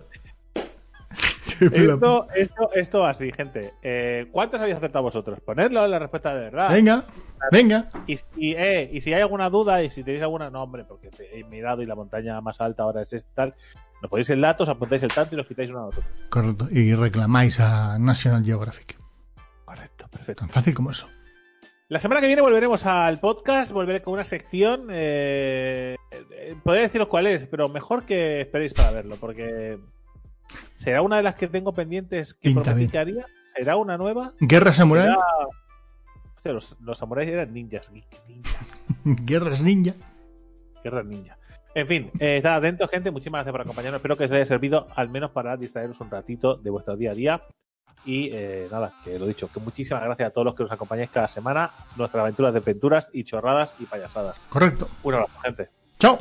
Esto, esto, esto así, gente. Eh, ¿Cuántos habéis acertado vosotros? Ponedlo en la respuesta de verdad. Venga, venga. Y, eh, y, si hay alguna duda y si tenéis alguna, no, hombre, porque he mirado y la montaña más alta ahora es esta, tal. Nos podéis el dato, os apuntáis el tanto y los quitáis uno a nosotros. Correcto. Y reclamáis a National Geographic. Correcto, perfecto. Tan fácil como eso. La semana que viene volveremos al podcast, volveré con una sección. Eh, eh, podría deciros cuál es, pero mejor que esperéis para verlo, porque será una de las que tengo pendientes que prometí haría. ¿Será una nueva? ¿Guerra Samurai? los, los samuráis eran ninjas. ninjas. ¿Guerras ninja? Guerras ninja. En fin, eh, estad atentos, gente. Muchísimas gracias por acompañarnos. Espero que os haya servido al menos para distraeros un ratito de vuestro día a día. Y eh, nada, que lo dicho, que muchísimas gracias a todos los que nos acompañáis cada semana. Nuestras aventuras de aventuras y chorradas y payasadas. Correcto. Un abrazo, gente. Chao.